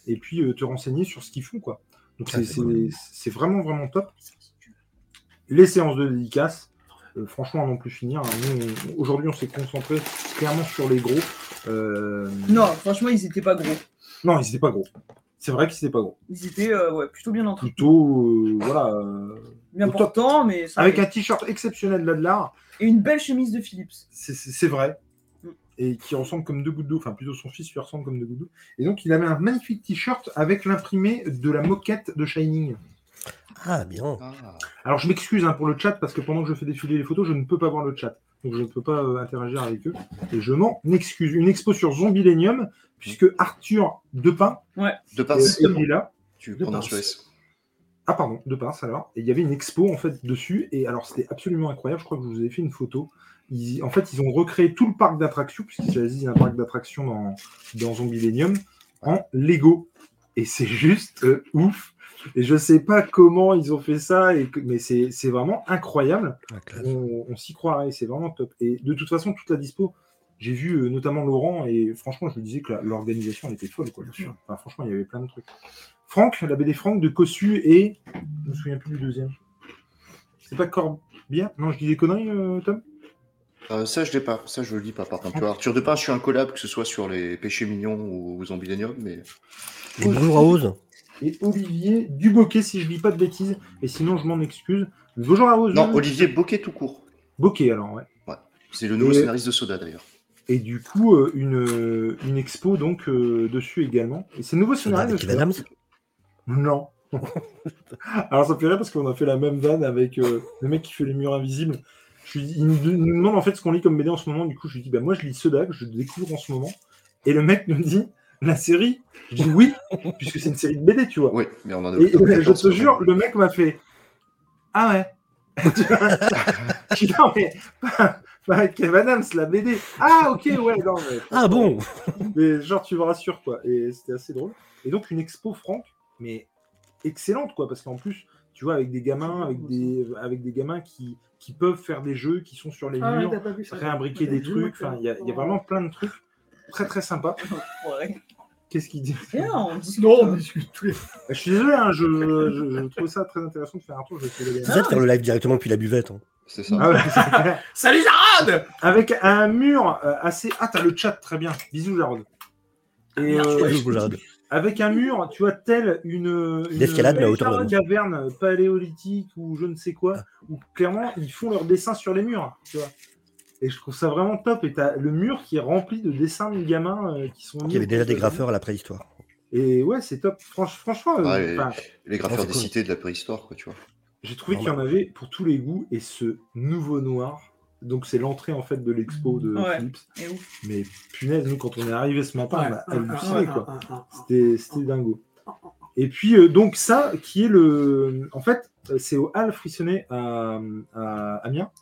et puis te renseigner sur ce qu'ils font, quoi. Donc, Ah, c'est vraiment, vraiment top. Les séances de dédicace, euh, franchement, à non plus finir. hein. Aujourd'hui, on s'est concentré clairement sur les gros. Euh, Non, franchement, ils étaient pas gros. non, ils étaient pas gros. C'est vrai qu'ils étaient pas gros. Ils étaient euh, ouais, plutôt bien entraînés. Plutôt, euh, voilà, euh, Bien portants, mais ça avec un t-shirt exceptionnel d'Adlar, Et une belle chemise de Philips. c'est vrai, Mm. et qui ressemble comme deux gouttes d'eau. Enfin, plutôt son fils lui ressemble comme deux gouttes d'eau. Et donc, il avait un magnifique t-shirt avec l'imprimé de la moquette de Shining. Ah, bien. Ah. Alors, je m'excuse hein, pour le chat parce que pendant que je fais défiler les photos, je ne peux pas voir le chat. Donc, je ne peux pas euh, interagir avec eux. Et je m'en excuse. Une expo sur Zombilenium, puisque Arthur Depin De euh, pince, est là. tu prononces pince. le S. Ah pardon, de pince alors. Et il y avait une expo en fait dessus. Et alors c'était absolument incroyable. Je crois que je vous ai fait une photo. Ils- en fait, ils ont recréé tout le parc d'attractions, puisqu'il s'agit d'un parc d'attractions dans, dans Zombilenium, en Lego. Et c'est juste euh, ouf. Et je sais pas comment ils ont fait ça, et que- mais c'est c'est vraiment incroyable. Ah. On, on s'y croirait, c'est vraiment top. Et de toute façon, toute la dispo, j'ai vu euh, notamment Laurent, et franchement, je lui disais que l'organisation était folle. Quoi, Enfin, franchement, il y avait plein de trucs. Franck, la BD Franck de Cossu, et je me souviens plus du deuxième. C'est pas Corbien Non, je dis des conneries, euh, Tom? Euh, ça, je l'ai pas. Ça, je le lis pas. Par contre, vois, Arthur Depin, je suis un collab, que ce soit sur les péchés mignons ou Zombilenium, mais Et bonjour à Ose. Et Olivier Duboquet, si je dis pas de bêtises, et sinon je m'en excuse. Bonjour à vous. non, Olivier Boquet tout court. Bokeh alors, ouais. C'est le nouveau Et- scénariste de Soda d'ailleurs. Et du coup, euh, une, euh, une expo donc euh, dessus également. Et c'est nouveau Soda scénario. Non. Alors ça fait rire parce qu'on a fait la même vanne avec euh, le mec qui fait les murs invisibles. Je lui dis- il nous, demande en fait ce qu'on lit comme BD en ce moment. Du coup, je lui dis bah moi je lis Sodak, je le découvre en ce moment. Et le mec nous dit la série. Je dis oui, puisque c'est une série de BD, tu vois. Oui, mais on en a Et, je te jure, le mec m'a fait Ah ouais. je dis non mais pas, pas Kev Adams, la BD. Ah ok ouais non mais. Ah bon Mais genre, tu me rassures, quoi. Et c'était assez drôle. Et donc, une expo franque, mais excellente, quoi. Parce qu'en plus, tu vois, avec des gamins, avec des, avec des gamins qui, qui peuvent faire des jeux, qui sont sur les Ah, murs, réimbriquer des trucs. Enfin, il y, a- il y a vraiment plein de trucs très, très. Ouais. Qu'est-ce qu'il dit? Rien, on discute. Non, on discute tous les Je suis désolé, hein, je, je, je trouve ça très intéressant de faire un tour. Je vais de de faire le live directement depuis la buvette. hein. C'est ça. Ah ouais. Salut Jarod Avec un mur euh, assez. Ah, t'as le chat, très bien. Bisous, Jarod. Et, euh, avec un mur, tu vois, tel une, une hauteur une d'homme. caverne paléolithique ou je ne sais quoi, où clairement ils font leurs dessins sur les murs, tu vois. Et je trouve ça vraiment top. Et t'as le mur qui est rempli de dessins de gamins euh, qui sont. Il y avait déjà des graffeurs à la préhistoire. Et ouais, c'est top. Franch- franchement, euh, Ouais, et- enfin, Les graffeurs des cool. cités de la préhistoire, quoi, tu vois. j'ai trouvé qu'il y en avait pour tous les goûts. Et ce nouveau noir, donc c'est l'entrée en fait de l'expo de Ouais. Philips. Mais punaise, nous quand on est arrivé ce matin, on a halluciné quoi. ouais. C'était c'était dingo. Et puis, euh, donc, ça, qui est le. En fait, euh, c'est au Hall Frissonnet à, à Amiens,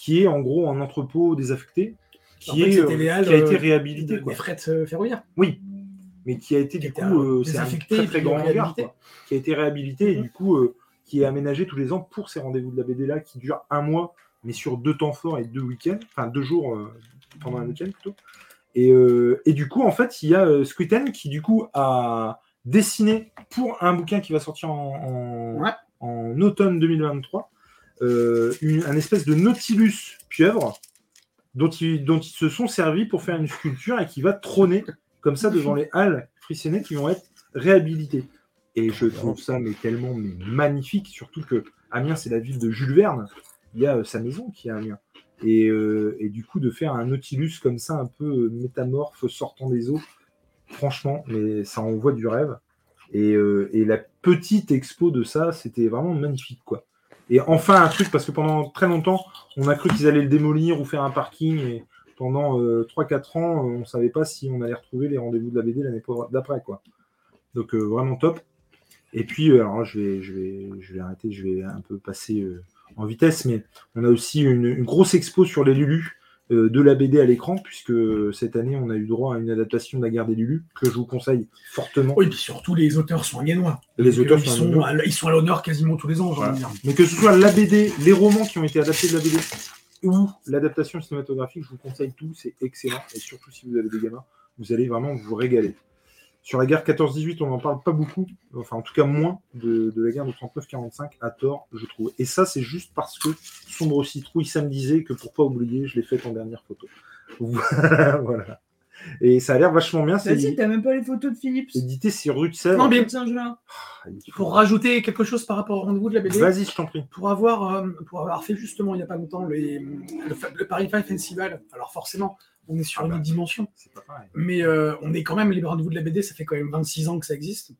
qui est en gros un entrepôt désaffecté, qui, En fait, est, euh, qui a été euh, réhabilité. Des Quoi. frettes euh, ferroviaires. Oui. mais qui a été du coup, c'est un très très grand hangar, quoi, qui a été réhabilité et Mhm. du coup, qui est aménagé tous les ans pour ces rendez-vous de la BD là qui durent un mois, mais sur deux temps forts et deux week-ends, enfin deux jours euh, pendant un week-end plutôt. Et, euh, et du coup, en fait, il y a euh, Squitten qui du coup a dessiné pour un bouquin qui va sortir en, en- Ouais. en automne 2023 euh, une- un espèce de Nautilus pieuvre dont ils, se sont servis pour faire une sculpture et qui va trôner comme ça devant les halles frissonnées qui vont être réhabilitées. Et je trouve ça mais tellement magnifique, surtout que Amiens c'est la ville de Jules Verne, il y a euh, sa maison qui est à Amiens. Et, euh, et du coup de faire un Nautilus comme ça un peu euh, métamorphe sortant des eaux, franchement, mais ça envoie du rêve. Et, euh, et la petite expo de ça, c'était vraiment magnifique quoi. Et enfin un truc, parce que pendant très longtemps, on a cru qu'ils allaient le démolir ou faire un parking, et pendant euh, 3-4 ans, on ne savait pas si on allait retrouver les rendez-vous de la BD l'année d'après. quoi. Donc euh, vraiment top. Et puis, euh, alors je vais, je, vais, arrêter, je vais un peu passer euh, en vitesse, mais on a aussi une, une grosse expo sur les Lulus de la BD à l'écran, puisque cette année, on a eu droit à une adaptation de la guerre des Lulus, que je vous conseille fortement. Oui, puis surtout, les auteurs sont amiénois. Les auteurs euh, ils, sont à, ils sont à l'honneur quasiment tous les ans, j'ai Voilà. envie de dire. Mais que ce soit la BD, les romans qui ont été adaptés de la BD ou l'adaptation cinématographique, je vous conseille tout, c'est excellent. Et surtout si vous avez des gamins, vous allez vraiment vous régaler. Sur la guerre 14-18, on n'en parle pas beaucoup, enfin en tout cas moins de, la guerre de 39-45, à tort, je trouve. Et ça, c'est juste parce que Sombre Citrouille, ça me disait que pour pas oublier, je l'ai fait en dernière photo. voilà. Et ça a l'air vachement bien, c'est Vas-y, t'as même pas les photos de Philips. édité sur rue de Sèvres. Non, mais Tiens, je l'ai. pour rajouter quelque chose par rapport au rendez-vous de la BD, Vas-y, je t'en prie. pour avoir, euh, pour avoir fait justement il n'y a pas longtemps les, le, le Paris Five Festival, alors forcément, on est sur Ah une bah. autre dimension, C'est pas pareil. mais euh, on est quand même, les rendez-vous de la BD, ça fait quand même 26 ans que ça existe.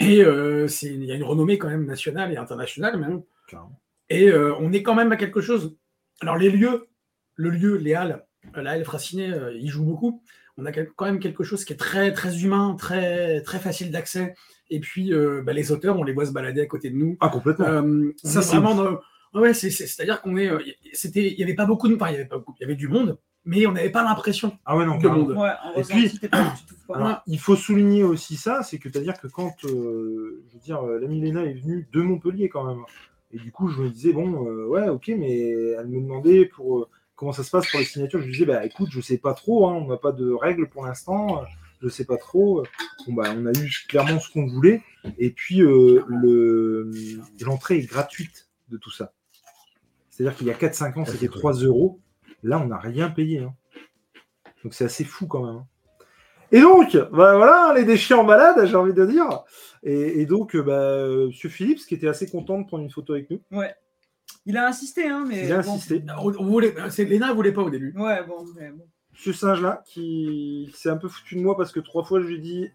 Et euh, il y a une renommée quand même nationale et internationale même. Carrément. Et euh, on est quand même à quelque chose. Alors les lieux, le lieu, les halles, euh, la halle Fracinet, euh, ils jouent beaucoup. On a quand même quelque chose qui est très très humain, très très facile d'accès. Et puis euh, bah, les auteurs, on les voit se balader à côté de nous. Ah, complètement. Euh, on Ça, est c'est vraiment dans- Ouais, c'est, c'est, à dire qu'on est. euh, c'était, il y avait pas beaucoup de, enfin, il y avait pas beaucoup, il y avait du monde, mais on n'avait pas l'impression ah ouais, non, de monde. Ouais, en Et puis- pas-. Alors, il faut souligner aussi ça, c'est que c'est-à-dire que quand, euh, je veux dire, euh, la Milena est venue de Montpellier quand même, et du coup je me disais bon, euh, ouais, ok, mais elle me demandait pour euh, comment ça se passe pour les signatures? Je lui disais bah écoute, je sais pas trop, hein, on n'a pas de règles pour l'instant, je sais pas trop. Bon bah on a eu clairement ce qu'on voulait, et puis euh, le l'entrée est gratuite de tout ça. C'est-à-dire qu'il y a 4-5 ans Ah, c'était c'est cool. 3 euros, là on n'a rien payé. hein. Donc c'est assez fou quand même. hein. Et donc, bah voilà, les déchets en balade, j'ai envie de dire. Et, et donc, euh, bah, euh, Monsieur Philips, qui était assez content de prendre une photo avec nous, Il a insisté, hein, mais. il a bon. insisté. On, on voulait, c'est, Léna voulait pas au début. Ouais, bon, mais bon. Ce singe-là, qui, s'est un peu foutu de moi parce que trois fois, je lui ai dit,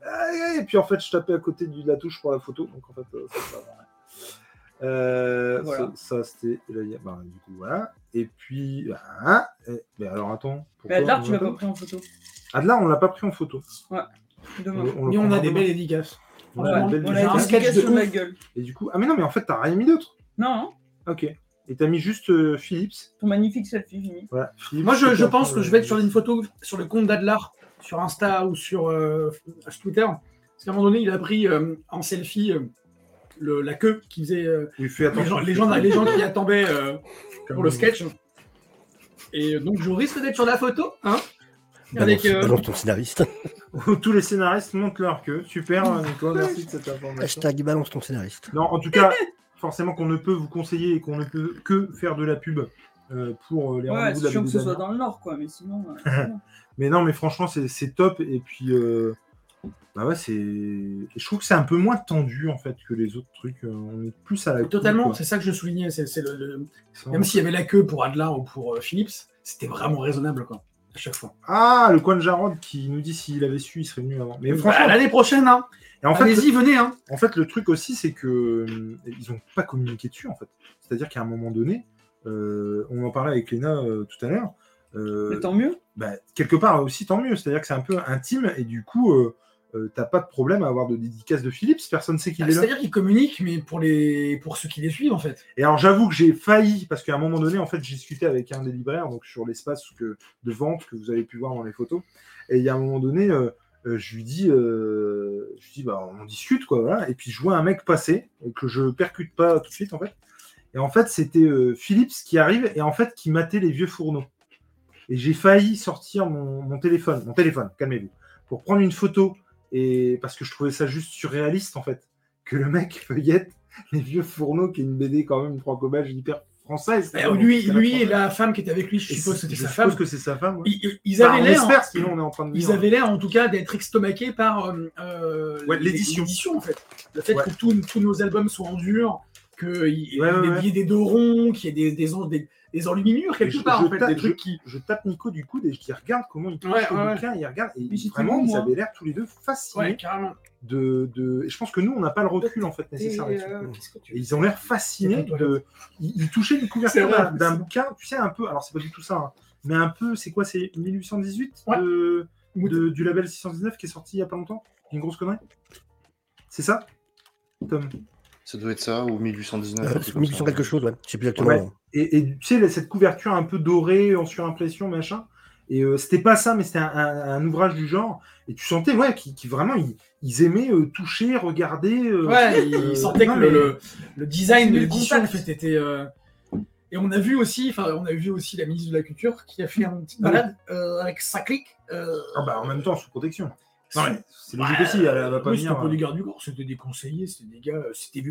et puis en fait, je tapais à côté de la touche pour la photo. Donc en fait, euh, ça, va. Euh, Voilà. Ça, ça, c'était. bah, du coup, voilà. Et puis. ah, et- mais alors, attends. Mais Adlar, pourquoi tu l'as pas pris en photo. Adlar, on l'a pas pris en photo. Dommage. On- on le Mais on a des belles dédicaces. On Ouais, a une belle on j'ai a un une vidéo. sketch de explication de la gueule. Et du coup. Ah, mais non, mais en fait, t'as rien mis d'autre. Non, non, Ok. Et t'as mis juste euh, Philips. ton magnifique selfie, Jimmy. Voilà. Philips, Moi, je, pense que je vais être sur une photo sur le compte d'Adlar, sur Insta ou sur, euh, Twitter. Parce qu'à un moment donné, il a pris euh, en selfie euh, le- la queue qui faisait euh, Oui, les, gens, les, gens, les gens qui attendaient euh, pour le sketch. Et donc, je risque d'être sur la photo. Hein Avec, euh, balance ton scénariste. Tous les scénaristes montent leur queue. Super, Nico, merci de cette information. Hashtag balance ton scénariste. Non, en tout cas, forcément qu'on ne peut vous conseiller et qu'on ne peut que faire de la pub euh, pour euh, les Ouais, rendez-vous de c'est la chiant que ce soit dans le Nord, quoi, mais sinon. euh. Mais non, mais franchement, c'est top. Et puis, euh, bah ouais, c'est. Je trouve que c'est un peu moins tendu en fait que les autres trucs. On est plus à la. cool, Totalement, c'est ça que je soulignais. C'est, le, Même s'il y avait la queue pour Adlar ou pour euh, Philips, c'était vraiment raisonnable quoi, à chaque fois. Ah, le coin de Jarod qui nous dit s'il avait su, il serait venu avant. Mais Bah, franchement, l'année prochaine, hein. et en fait, allez-y, venez. Hein. En fait, le truc aussi, c'est que euh, ils ont pas communiqué dessus, en fait. C'est-à-dire qu'à un moment donné, euh, on en parlait avec Léna euh, tout à l'heure. Mais tant mieux. bah, quelque part aussi, tant mieux. C'est-à-dire que c'est un peu intime et du coup, euh, t'as pas de problème à avoir de dédicace de Philips. Personne sait qu'il est là. C'est-à-dire qu'ils communiquent, mais pour, les... pour ceux qui les suivent, en fait. Et alors, j'avoue que j'ai failli parce qu'à un moment donné, en fait, j'ai discuté avec un des libraires, donc sur l'espace que- de vente que vous avez pu voir dans les photos. Et il y a un moment donné, euh, euh, je lui dis, euh, je lui dis bah, on discute, quoi. Voilà. Et puis je vois un mec passer, que je percute pas tout de suite, en fait. Et en fait, c'était Philips qui arrive et en fait qui matait les vieux fourneaux. Et j'ai failli sortir mon, mon téléphone, mon téléphone, calmez-vous, pour prendre une photo. Et parce que je trouvais ça juste surréaliste, en fait, que le mec feuillette les vieux fourneaux, qui est une BD quand même franco-belge hyper française. Eh, lui, lui et la femme qui était avec lui, je suppose que c'était sa femme. que c'est sa femme. ouais. Ils, ils Enfin, avaient on l'air, espère, sinon on est en train de ils avaient l'air en tout cas d'être estomaqués par euh, euh, Ouais, l'édition. en fait. Le fait Ouais. que tous tous nos albums soient en dur, qu'il y ait Ouais, y ait des dos ronds, qu'il y ait des, des, en- des, des enluminures quelque Je- part, je en fait, tape- des trucs qui. Je tape Nico du coude et je dis regarde comment il touche Ouais, le bouquin, il regarde. Et Mais vraiment, ils avaient l'air tous les deux fascinés Ouais, carrément. de, de. Je pense que nous, on n'a pas le recul en fait Et, nécessaire là-dessus. euh, ils ont l'air fascinés de. Ils, ils touchaient une couverture d'un- bouquin, tu sais, un peu. Alors, c'est pas du tout ça, hein, mais un peu, c'est quoi C'est 1818 Ouais. de, de- du label 619 qui est sorti il y a pas longtemps? Une grosse connerie? C'est ça? Tom Ça doit être ça, ou 1819. Euh, un truc comme 1800 ça. quelque chose, ouais. Je sais plus exactement. Ouais. et, et tu sais, là, cette couverture un peu dorée, en surimpression, machin. Et euh, c'était pas ça, mais c'était un, un- un ouvrage du genre. Et tu sentais, ouais, qui, qui vraiment, ils, ils aimaient euh, toucher, regarder. euh, Ouais, il euh, sentait non, que mais- le, le design de Le l'édition en fait était. euh, Et on a vu aussi, enfin, on a vu aussi la ministre de la Culture qui a fait une petite balade euh, avec sa clique. euh, Ah bah, en même temps, sous protection. C'est logique Ouais, aussi, elle, elle va pas oui, c'était venir. pas euh, des gardes du corps, c'était des conseillers, c'était des gars, euh, c'était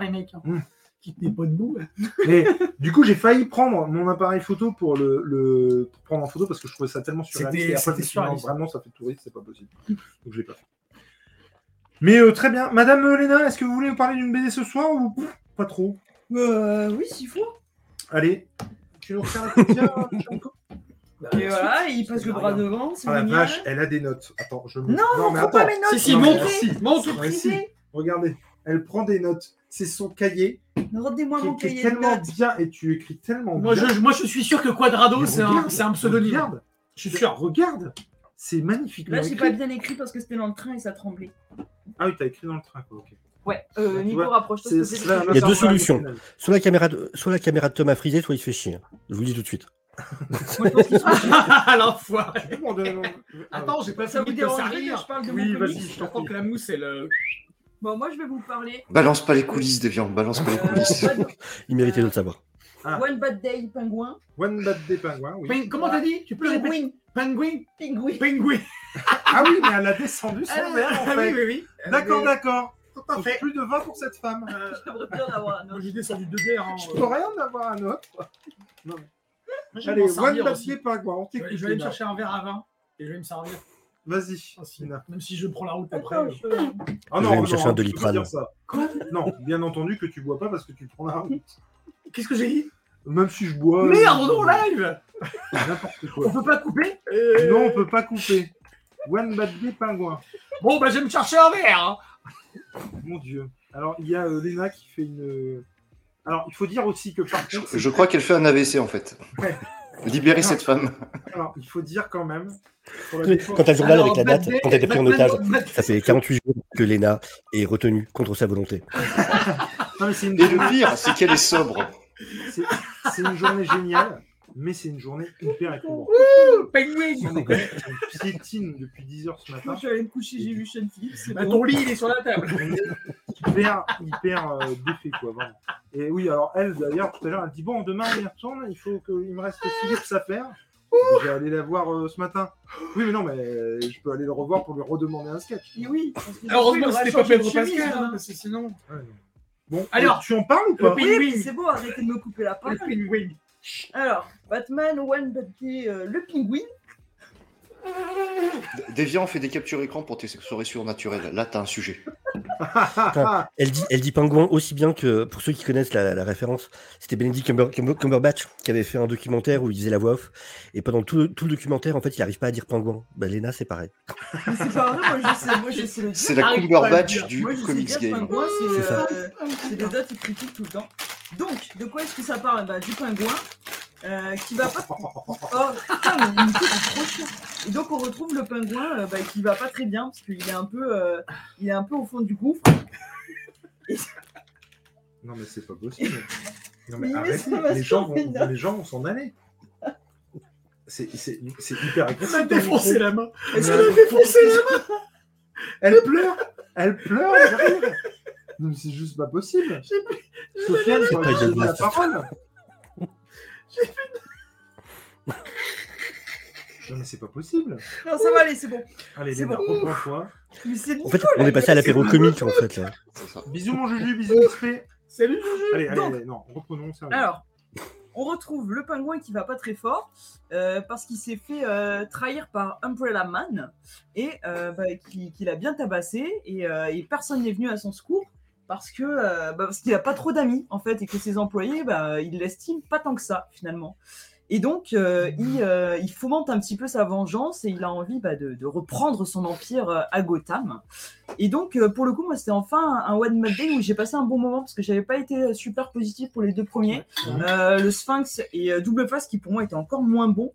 les mecs, hein, Mm. qui tenaient pas debout. hein. Mais du coup, j'ai failli prendre mon appareil photo pour le, le- pour prendre en photo parce que je trouvais ça tellement surréaliste. C'était- Et après, c'était surréaliste. vraiment, ça fait touriste, c'est pas possible. Donc, je l'ai pas fait. Mais euh, très bien. Madame euh, Léna, est-ce que vous voulez nous parler d'une BD ce soir ou pff, pas trop? Euh, oui, s'il faut. Allez, tu nous refais un Nico Et voilà, il passe le bras devant, c'est Ah la vache, elle a des notes. Attends, je me. Non, mais prends pas attends. mes notes. Si, si, Non, montre, montre. Regardez, elle prend des notes. C'est son cahier Rendez-moi mon qui, qui est cahier de tellement notes. bien et tu écris tellement Moi bien. je, moi, je suis sûr que Quadrado, c'est un, c'est un pseudonyme. Regarde, Je suis sûr. regarde. C'est magnifiquement Là, j'ai pas bien écrit parce que c'était dans le train et ça tremblait. Ah oui, t'as écrit dans le train, quoi. ok. Ouais, euh, Tu Nico, rapproche-toi. C'est- c'est Il y a deux solutions. Soit la caméra de, soit la caméra de Tom a frisé, soit il se fait chier. Je vous le dis tout de suite. Moi, je pense L'enfoiré. De- non, Attends, j'ai pas Ça vous fini de dérange que servir. je parle de Oui, mon vas-y, comics je t'en J'entends prie. que la mousse, elle. euh, Bon, moi, je vais vous parler. Balance pas les coulisses, Deviant, balance pas les Euh, coulisses. One, Il méritait de le savoir. Ah. One Bad Day Pingouin. One Bad Day Pingouin, oui. Ping- Comment t'as dit Tu peux. Pingouin. Penguin. Pingouin. Ah oui, mais elle a descendu son Ah, verre, en oui, fait. oui, oui. D'accord, d'accord. Fait. Plus de 20 pour cette femme. Euh, bien en avoir un Moi, autre. j'ai descendu de guerre. Hein. Je peux rien d'avoir un autre. Moi, je vais Allez, One aussi. Day Pingouin, on Je t'écoute. vais je vais aller me chercher un verre à vin et je vais me servir. Vas-y. Même si je prends la route après. Attends, euh. je- Ah Je vais me chercher un tu peux Doliprane. ça. Non, bien entendu que tu bois pas parce que tu prends la route. Qu'est-ce que j'ai dit? Même si je bois. Merde, euh, on est en live N'importe On quoi. peut pas couper? Euh, Non, on peut pas couper. One Bad Day Pingouin. Bon, bah, je vais me chercher un verre. hein. Mon Dieu. Alors, il y a euh, Léna qui fait une. Alors, il faut dire aussi que par Je, contre. je crois qu'elle fait un AVC en fait. Ouais. Libérez Non. cette femme. Alors, il faut dire quand même. pour la Quand t'as le journal avec la date, quand t'as été pris en otage, ça fait 48 jours que Lena est retenue contre sa volonté. Non, mais c'est une, Et le pire, c'est qu'elle est sobre. c'est- une journée géniale, mais c'est une journée hyper éprouvante. Penguin On piétine depuis 10 heures ce matin. je suis allée me coucher, j'ai vu Sean Phillips. Bah, bon. ton lit, il est sur la table. Hyper, hyper euh, défait, quoi, vraiment. Et oui, alors elle, d'ailleurs, tout à l'heure, elle dit Bon, demain, on y retourne, il faut qu'il me reste Philips à faire. J'ai allé la voir euh, ce matin. Oui, mais non, mais euh, je peux aller le revoir pour lui redemander un sketch. Et oui. Heureusement il que aura c'était pas Pedro Pascal, hein. hein, parce que sinon. Ouais. Bon, Alors, tu en parles ou pas le Oui, c'est bon, arrêtez de me couper la Le parole. Penguin. Alors, Batman, One euh, le pingouin. Deviant fait des captures écran pour tes soirées surnaturelles. Là, t'as un sujet. Elle dit, elle dit pingouin aussi bien que, pour ceux qui connaissent la, la référence, c'était Benedict Cumber- Cumber- Cumberbatch qui avait fait un documentaire où il disait la voix off. Et pendant tout, le- tout le documentaire, en fait, il n'arrive pas à dire pingouin. Lena, c'est pareil. Mais c'est pas vrai, moi je sais, moi je sais le dire. C'est la Cumberbatch du Moi, comics game. pingouin, c'est C'est ça. euh, c'est des dates critiques tout le temps. Donc, de quoi est-ce que ça parle? Bah, Du pingouin euh, qui va pas. Oh, putain, mais Nico, c'est trop chiant. Et donc, on retrouve le pingouin euh, bah, qui va pas très bien parce qu'il est un peu, euh, il est un peu au fond du gouffre. Non, mais c'est pas possible. Non, mais Mais arrêtez. Les gens, vont, les gens vont s'en aller. C'est c'est- c'est hyper Elle ton défoncé micro. la main. Est-ce Elle m'a défoncé la main. Elle pleure Elle pleure elle. Non, mais c'est juste pas possible. Sofiane, tu donné la blague. Non, mais c'est pas possible. Non, ça va aller, c'est bon. Allez, C'est bon. reprends-toi. Mais c'est En fait, on est passé à l'apéro comique, en fait. Là. Bisous, mon Juju, bisous, XP. Salut, Juju. Allez, allez, Donc- allez, non, reprenons ça. Alors, on retrouve le pingouin qui va pas très fort euh, parce qu'il s'est fait euh, trahir par Umbrella Man et euh, bah, qui- qu'il a bien tabassé et, euh, et personne n'est venu à son secours parce que euh, bah, parce qu'il a pas trop d'amis en fait et que ses employés bah, ils l'estiment pas tant que ça finalement. Et donc, euh, il, euh, il fomente un petit peu sa vengeance et il a envie bah, de, de reprendre son empire euh, à Gotham. Et donc, euh, pour le coup, moi, c'était enfin un One Man Day où j'ai passé un bon moment parce que j'avais pas été super positif pour les deux premiers. Le Sphinx et Double Face qui pour moi étaient encore moins bons.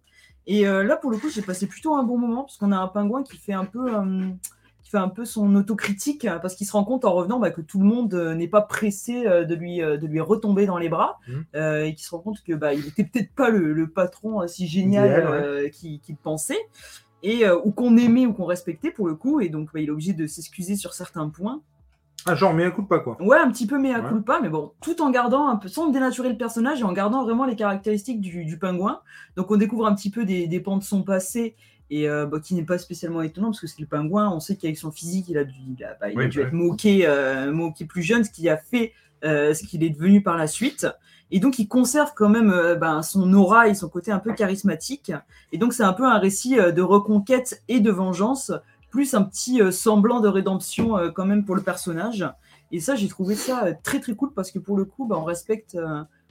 Et là, pour le coup, j'ai passé plutôt un bon moment parce qu'on a un pingouin qui fait un peu, fait un peu son autocritique euh, parce qu'il se rend compte en revenant bah, que tout le monde euh, n'est pas pressé euh, de lui, de lui retomber dans les bras euh, et qui se rend compte que bah, il était peut-être pas le, le patron si génial ouais. euh, qu'il qu'il pensait. Et, euh, ou qu'on aimait ou qu'on respectait pour le coup, et donc bah, il est obligé de s'excuser sur certains points. Ah, genre, mais un coup de pas, quoi. Ouais, un petit peu mea Ouais. culpa, mais bon, tout en gardant un peu, sans dénaturer le personnage et en gardant vraiment les caractéristiques du, du pingouin. Donc on découvre un petit peu des, des pans de son passé et euh, bah, qui n'est pas spécialement étonnant parce que c'est le pingouin. On sait qu'avec son physique, il a dû, il a, bah, il a Oui, dû bah être moqué, euh, moqué plus jeune, ce qui a fait euh, ce qu'il est devenu par la suite. Et donc il conserve quand même euh, ben, son aura et son côté un peu charismatique. Et donc c'est un peu un récit de reconquête et de vengeance, plus un petit semblant de rédemption quand même pour le personnage. Et ça, j'ai trouvé ça très très cool parce que pour le coup, bah, on, respecte,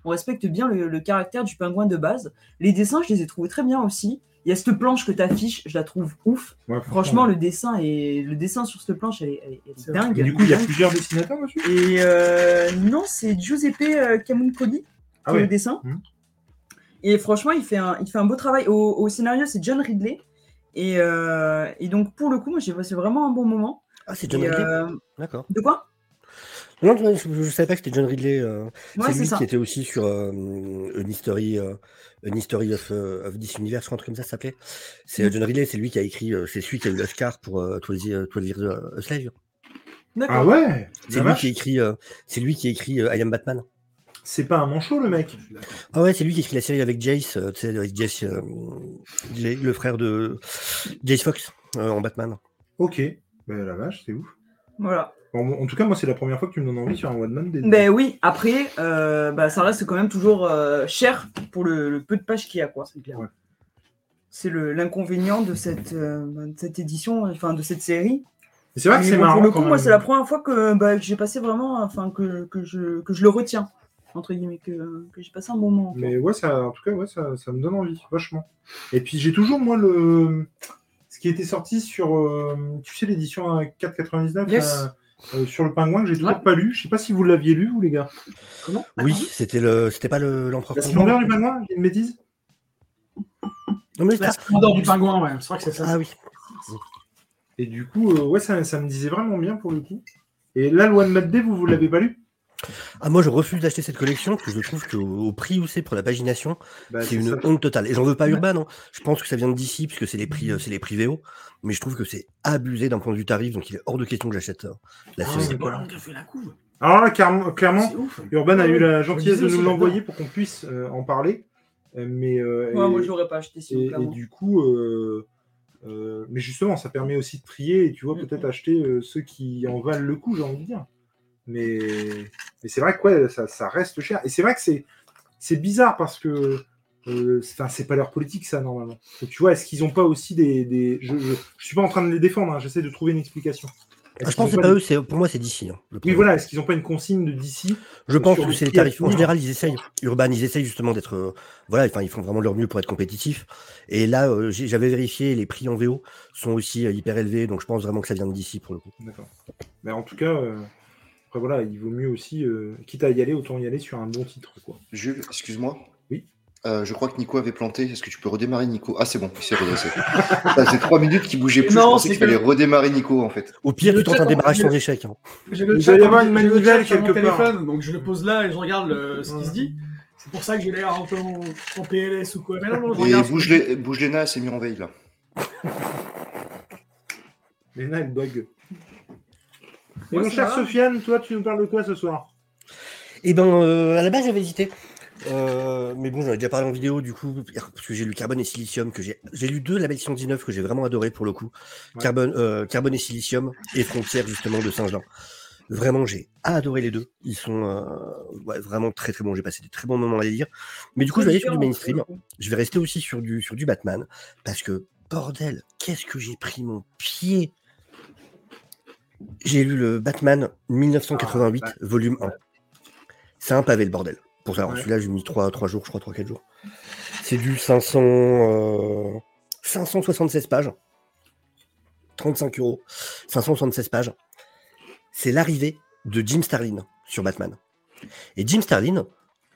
on respecte bien le, le caractère du pingouin de base. Les dessins, je les ai trouvés très bien aussi. Il y a cette planche que tu affiches, je la trouve ouf. Ouais, Franchement, le dessin, est... le dessin sur cette planche, elle est, elle est- elle est C'est dingue. Et du coup, il y a plusieurs dessinateurs dessus? Et euh, non, c'est Giuseppe euh, Camuncoli qui Ah fait le dessin. Mhm. Et franchement, il fait un, il fait un beau travail. Au, au scénario, c'est John Ridley. Et, euh, et donc, pour le coup, moi, j'ai passé vraiment un bon moment. Ah, c'est John Et, Ridley? euh, D'accord. de quoi? Non, non, je ne savais pas que c'était John Ridley. euh, Ouais, c'est lui ça. qui était aussi sur euh, Une History, euh, Une History of, euh, of This Universe, je crois, un truc comme ça, ça s'appelait. C'est euh, Mm. John Ridley, c'est lui qui a écrit, euh, c'est celui qui a eu l'Oscar pour euh, 12 Years 12 Years, euh, a Slave. D'accord. Ah ouais C'est lui qui a écrit, euh, c'est lui qui a écrit euh, I Am Batman. C'est pas un manchot, le mec. Ah ouais, c'est lui qui a écrit la série avec Jace, euh, tu sais, avec Jace, euh, Jay- le frère de Jace Fox euh, en Batman. Ok. Ben la vache, c'est ouf. Voilà. En tout cas, moi, c'est la première fois que tu me donnes envie sur un One Man Day. Ben oui, après, euh, bah, ça reste quand même toujours euh, cher pour le, le peu de pages qu'il y a. quoi. C'est clair. Ouais. C'est le- l'inconvénient de cette, euh, de cette édition, enfin de cette série. Et C'est vrai que c'est bon, marrant. Pour le coup, moi, même. c'est la première fois que, bah, que j'ai passé vraiment, enfin, que, que, je, que je le retiens, entre guillemets, que, que j'ai passé un bon moment. Mais ouais, ça, en tout cas, ouais, ça, ça me donne envie, vachement. Et puis j'ai toujours, moi, le ce qui était sorti sur, euh, tu sais, l'édition à 4,99 Yes. Euh, sur le pingouin que j'ai toujours Ouais. pas lu. Je sais pas si vous l'aviez lu, vous, les gars. Comment Oui, c'était le, c'était pas le l'empereur. La Pingouin. splendeur du pingouin, j'ai une bêtise? Non mais La splendeur du pingouin, ouais. C'est vrai que c'est ça. ah oui. Et du coup, euh, ouais, ça, ça me disait vraiment bien pour le coup. Et là, le One Mad Day, vous, vous l'avez pas lu? Ah moi je refuse d'acheter cette collection parce que je trouve qu'au au prix où c'est pour la pagination, Bah, c'est une ça. honte totale. Et j'en veux pas Urban. hein. Je pense que ça vient d'ici puisque c'est les prix, euh, c'est les prix VO. Mais je trouve que c'est abusé d'un point de vue tarif, donc il est hors de question que j'achète euh, la Ah, série. c'est Bolland qui a fait la couve. Alors là, clairement. Urban a Ouais, eu la gentillesse de nous l'envoyer pour qu'on puisse euh, en parler. Euh, mais euh, Ouais, et- moi, je l'aurais pas acheté, Et, sinon, et du coup, euh, euh, mais justement, ça permet aussi de trier et tu vois, Mm, peut-être acheter euh, ceux qui en valent le coup, j'ai envie de dire. Mais, mais c'est vrai que ouais, ça, ça reste cher. Et c'est vrai que c'est, bizarre parce que euh, c'est, pas leur politique, ça, normalement. Donc, tu vois, est-ce qu'ils ont pas aussi des. des... Je, je, je suis pas en train de les défendre, hein, j'essaie de trouver une explication. Ah, je pense que pas eux, pour moi c'est d'ici. hein, Oui, voilà, est-ce qu'ils ont pas une consigne de d'ici Je pense que c'est les tarifs. En général, ils essayent. Urban, ils essayent justement d'être. euh, voilà, enfin, ils font vraiment leur mieux pour être compétitifs. Et là, euh, j'avais vérifié, les prix en VO sont aussi euh, hyper élevés, donc je pense vraiment que ça vient de d'ici pour le coup. D'accord. Mais en tout cas, après voilà, il vaut mieux aussi, euh, quitte à y aller, autant y aller sur un bon titre, quoi. Jules, excuse-moi. Oui. Euh, je crois que Nico avait planté. Est-ce que tu peux redémarrer Nico? Ah, c'est bon, il s'est redressé. ça faisait trois minutes qu'il bougeait plus. Non, je pensais c'est qu'il fallait redémarrer Nico en fait. Au pire, tu tentes un démarrage sans échec. hein. J'ai le chat avoir une j'ai le manivelle chat sur mon quelque part. téléphone, donc je le pose là et je regarde le- ce qui se dit. C'est pour ça que j'ai l'air un peu en, en PLS ou quoi. Mais non, non, je Et regarde- bouge les, bouge les nas, c'est mis en veille là. Léna, elle bug. Et mon cher. Sofiane, toi, tu nous parles de quoi ce soir? Et ben, euh, à la base, j'avais hésité. Euh, mais bon, j'en ai déjà parlé en vidéo, du coup, parce que j'ai lu Carbone et Silicium, que j'ai j'ai lu deux Label 119 que j'ai vraiment adoré pour le coup. Ouais. Carbone, euh, Carbone et Silicium et Frontières, justement, de Saint-Jean. Vraiment, j'ai adoré les deux. Ils sont euh, ouais, vraiment très très bons. J'ai passé des très bons moments à les lire. Mais du coup, je vais aller sur du mainstream. Je vais rester aussi sur du, sur du Batman. Parce que, bordel, qu'est-ce que j'ai pris mon pied J'ai lu le Batman 1988, Ah, volume 1. C'est un pavé, le bordel. Pour ça, Ouais. celui-là, j'ai mis 3, trois jours, je crois, 3-4 jours. C'est du 500, euh, 576 pages. 35 euros. 576 pages. C'est l'arrivée de Jim Starlin sur Batman. Et Jim Starlin,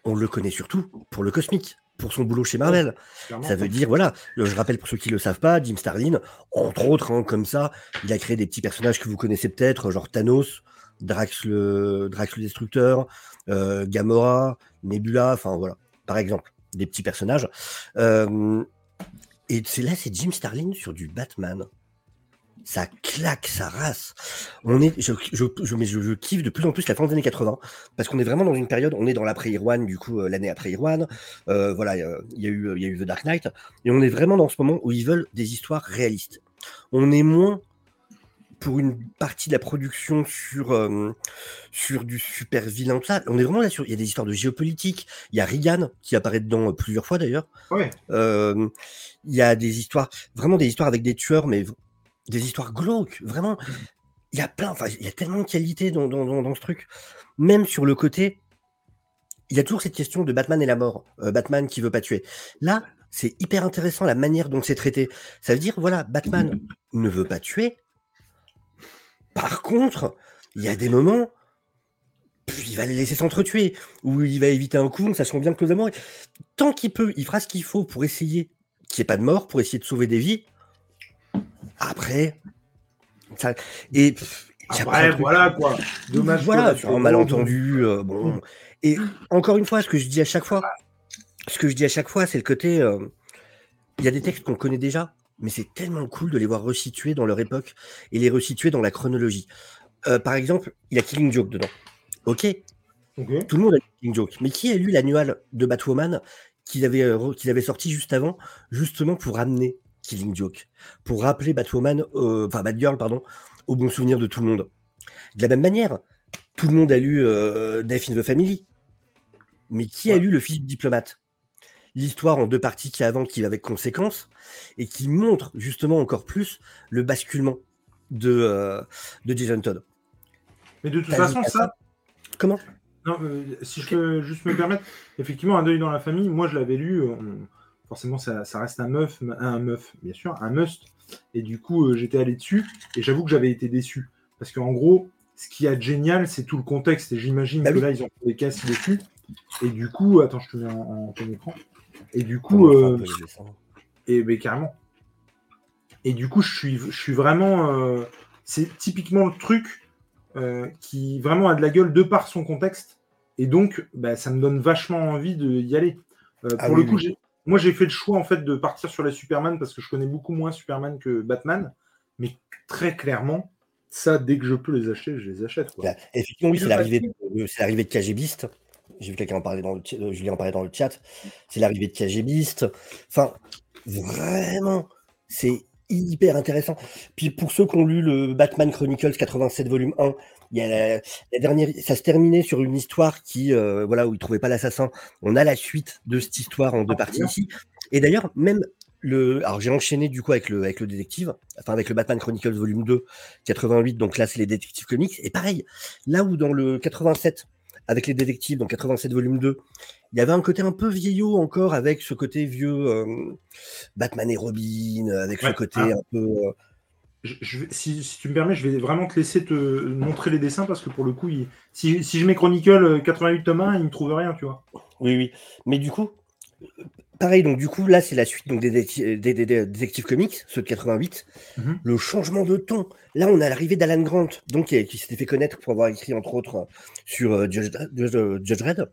on le connaît surtout pour le cosmique, pour son boulot chez Marvel. Ça veut dire, voilà, euh, je rappelle pour ceux qui ne le savent pas, Jim Starlin, entre autres, hein, comme ça, il a créé des petits personnages que vous connaissez peut-être, genre Thanos, Drax le, Drax le Destructeur, euh, Gamora, Nebula, enfin voilà, par exemple, des petits personnages. Euh, et c'est là, c'est Jim Starlin sur du Batman. Ça claque sa race. On est, je, je, je, mais je, je kiffe de plus en plus la fin des années 80 parce qu'on est vraiment dans une période, on est dans l'après Irwan, du coup, euh, l'année après Irwan. Euh, voilà, euh, il y, a eu, il y a eu The Dark Knight. Et on est vraiment dans ce moment où ils veulent des histoires réalistes. On est moins pour une partie de la production sur, euh, sur du super vilain. Là, on est vraiment là sur. Il y a des histoires de géopolitique. Il y a Reagan qui apparaît dedans plusieurs fois d'ailleurs. Ouais. Euh, il y a des histoires, vraiment des histoires avec des tueurs, mais des histoires glauques. Vraiment, il y a plein. Enfin, il y a tellement de qualité dans, dans, dans, ce truc. Même sur le côté, il y a toujours cette question de Batman et la mort. Euh, Batman qui veut pas tuer. Là, c'est hyper intéressant la manière dont c'est traité. Ça veut dire, voilà, Batman ne veut pas tuer. Par contre, il y a des moments, il va les laisser s'entretuer, ou il va éviter un coup, sachant bien que les amours, tant qu'il peut, il fera ce qu'il faut pour essayer qu'il n'y ait pas de mort, pour essayer de sauver des vies. Après, ça, et pff, Après, voilà quoi. Dommage. Voilà, sur un malentendu. euh, bon. Et encore une fois, ce que je dis à chaque fois, ce que je dis à chaque fois, c'est le côté. euh, Il y a des textes qu'on connaît déjà, mais c'est tellement cool de les voir resitués dans leur époque et les resituer dans la chronologie. Euh, par exemple, il y a Killing Joke dedans. Ok, tout le monde a lu Killing Joke, mais qui a lu l'annual de Batwoman qu'il avait, re- qu'il avait sorti juste avant, justement pour ramener Killing Joke, pour rappeler Batwoman, euh, enfin Batgirl, pardon, au bon souvenir de tout le monde. De la même manière, tout le monde a lu euh, Death in the Family, mais qui a lu Le Fils du diplomate? L'histoire en deux parties qui avant, qui avec conséquence, et qui montre justement encore plus le basculement de, euh, de Jason Todd. Mais de toute façon, ça, Comment? Non, euh, si je peux juste me permettre, effectivement, un deuil dans la famille, moi je l'avais lu, on- forcément ça, ça reste un meuf, un meuf, bien sûr, un must, et du coup euh, j'étais allé dessus, et j'avoue que j'avais été déçu, parce qu'en gros, ce qui est génial, c'est tout le contexte, et j'imagine Bah que oui. là ils ont fait des casses dessus, et du coup, attends, je te mets en, plein écran, et du coup, euh, et ben, carrément. Et du coup, je suis, je suis vraiment. euh, c'est typiquement le truc qui vraiment a de la gueule de par son contexte. Et donc, bah, ça me donne vachement envie d'y aller. Ah pour oui, le coup, oui. Moi, j'ai fait le choix en fait de partir sur la Superman parce que je connais beaucoup moins Superman que Batman. Mais très clairement, ça, dès que je peux les acheter, je les achète. Quoi. Bah, effectivement, oui, c'est l'arrivée de, c'est l'arrivée de KGBiste. J'ai vu quelqu'un en parler dans le chat- euh, Julien en parler dans le chat. C'est l'arrivée de KGBiste. Enfin, vraiment, c'est hyper intéressant. Puis pour ceux qui ont lu le Batman Chronicles 87 volume 1, il y a la, la dernière, ça se terminait sur une histoire qui, euh, voilà, où ils trouvaient pas l'assassin. On a la suite de cette histoire en deux Ah, parties ici. Et d'ailleurs, même le, alors j'ai enchaîné du coup avec le, avec le détective, enfin avec le Batman Chronicles volume 2, 88, donc là c'est les détectives comics. Et pareil, là où dans le 87, avec les détectives, donc 87 volume 2, il y avait un côté un peu vieillot encore avec ce côté vieux euh, Batman et Robin, avec ce côté ah. un peu. euh, Je- si, si tu me permets, je vais vraiment te laisser te montrer les dessins parce que pour le coup, il- si, si je mets Chronicle euh, 88 tomes 1, il me trouve rien, tu vois. Oui, oui. Mais du coup, pareil, donc du coup, là, c'est la suite donc, des, des, des- comics, ceux de 88. Mhm. Le changement de ton. Là, on a l'arrivée d'Alan Grant, donc qui, qui s'était fait connaître pour avoir écrit, entre autres, sur euh, Judge, Judge- Judge Dredd.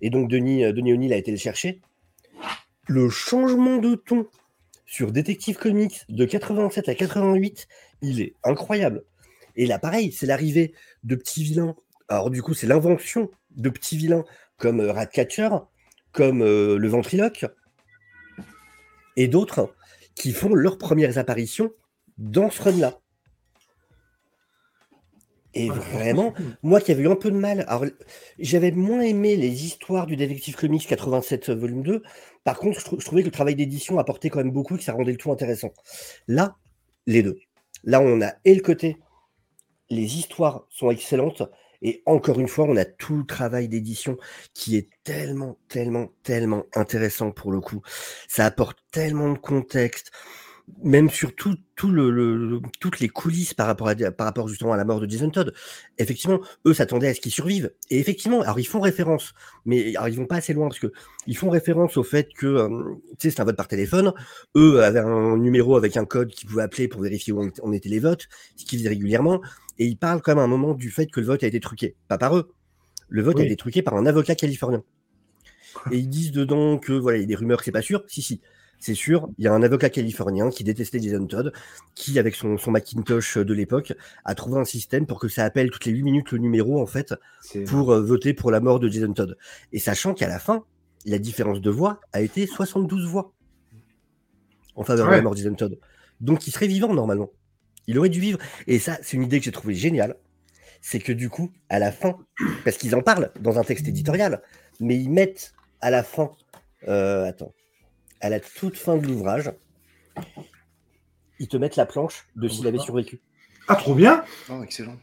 Et donc Denis, euh, Denis O'Neill a été le chercher. Le changement de ton sur Detective Comics de 87 à 88, il est incroyable. Et là, pareil, c'est l'arrivée de petits vilains. Alors, du coup, c'est l'invention de petits vilains comme euh, Ratcatcher, comme euh, le ventriloque, et d'autres qui font leurs premières apparitions dans ce run-là. Et Ah, vraiment, moi qui avais eu un peu de mal, alors j'avais moins aimé les histoires du Détective Comics 87 euh, volume 2. Par contre, je, trou- je trouvais que le travail d'édition apportait quand même beaucoup et que ça rendait le tout intéressant. Là, les deux. Là, on a et le côté, les histoires sont excellentes, et encore une fois, on a tout le travail d'édition qui est tellement, tellement, tellement intéressant pour le coup. Ça apporte tellement de contexte, même sur tout, tout le, le- le- toutes les coulisses par rapport, à, par rapport justement à la mort de Jason Todd. Effectivement, eux s'attendaient à ce qu'ils survivent. Et effectivement, alors ils font référence, mais alors, ils vont pas assez loin parce que ils font référence au fait que, euh, tu sais, c'est un vote par téléphone. Eux avaient un numéro avec un code qu'ils pouvaient appeler pour vérifier où on était- les votes, ce qu'ils faisaient régulièrement. Et ils parlent quand même à un moment du fait que le vote a été truqué. Pas par eux. Le vote a été truqué par un avocat californien. Et ils disent dedans que voilà, il y a des rumeurs que c'est pas sûr. Si, si, c'est sûr. Il y a un avocat californien qui détestait Jason Todd, qui, avec son, son Macintosh de l'époque, a trouvé un système pour que ça appelle toutes les 8 minutes le numéro, en fait, pour euh, voter pour la mort de Jason Todd. Et sachant qu'à la fin, la différence de voix a été 72 voix en faveur de la mort de Jason Todd. Donc il serait vivant normalement. Il aurait dû vivre. Et ça, c'est une idée que j'ai trouvée géniale. C'est que du coup, à la fin, parce qu'ils en parlent dans un texte éditorial, mais ils mettent à la fin, euh, attends, à la toute fin de l'ouvrage, ils te mettent la planche de s'il avait survécu. Ah, trop bien Oh, excellent.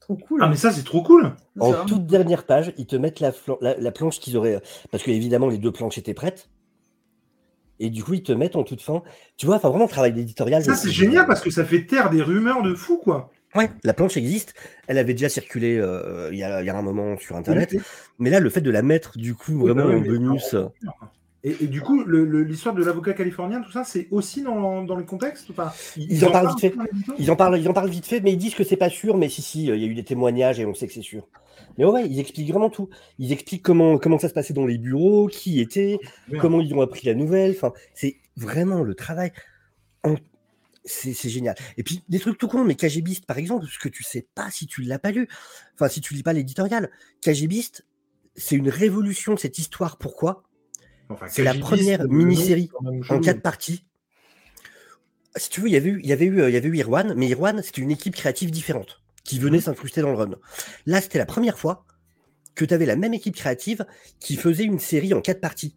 Trop cool. Ah, mais ça, c'est trop cool En Ça. toute dernière page, ils te mettent la, flan- la, la planche qu'ils auraient. Parce que évidemment, les deux planches étaient prêtes. Et du coup, ils te mettent en toute fin. Tu vois, enfin, vraiment, le travail d'éditorial. Ça, c'est génial parce que ça fait taire des rumeurs de fou, quoi. Ouais, la planche existe. Elle avait déjà circulé euh, il y, a, il y a un moment sur Internet. Mais là, le fait de la mettre, du coup, Oui, bah vraiment oui, en bonus. Et, et du coup, l'histoire de l'avocat californien, tout ça, c'est aussi dans, dans le contexte ou pas? Ils en parlent vite fait. Ils en parlent, ils en parlent vite fait, mais ils disent que c'est pas sûr. Mais si, si, euh, il y a eu des témoignages et on sait que c'est sûr. Mais ouais, ils expliquent vraiment tout. Ils expliquent comment, comment ça se passait dans les bureaux, qui était, Bien. comment ils ont appris la nouvelle. Enfin, c'est vraiment le travail. en- C'est génial. Et puis, des trucs tout cons, mais KGBist, par exemple, ce que tu sais pas si tu l'as pas lu, enfin, si tu lis pas l'éditorial, KGBist, c'est une révolution cette histoire. Pourquoi? Enfin, c'est la première mini-série En quatre parties. Si tu veux, il y avait eu, il y avait eu, euh, il y avait eu Irwan, mais Irwan, c'était une équipe créative différente qui venait s'incruster dans le run. Là, c'était la première fois que tu avais la même équipe créative qui faisait une série en quatre parties.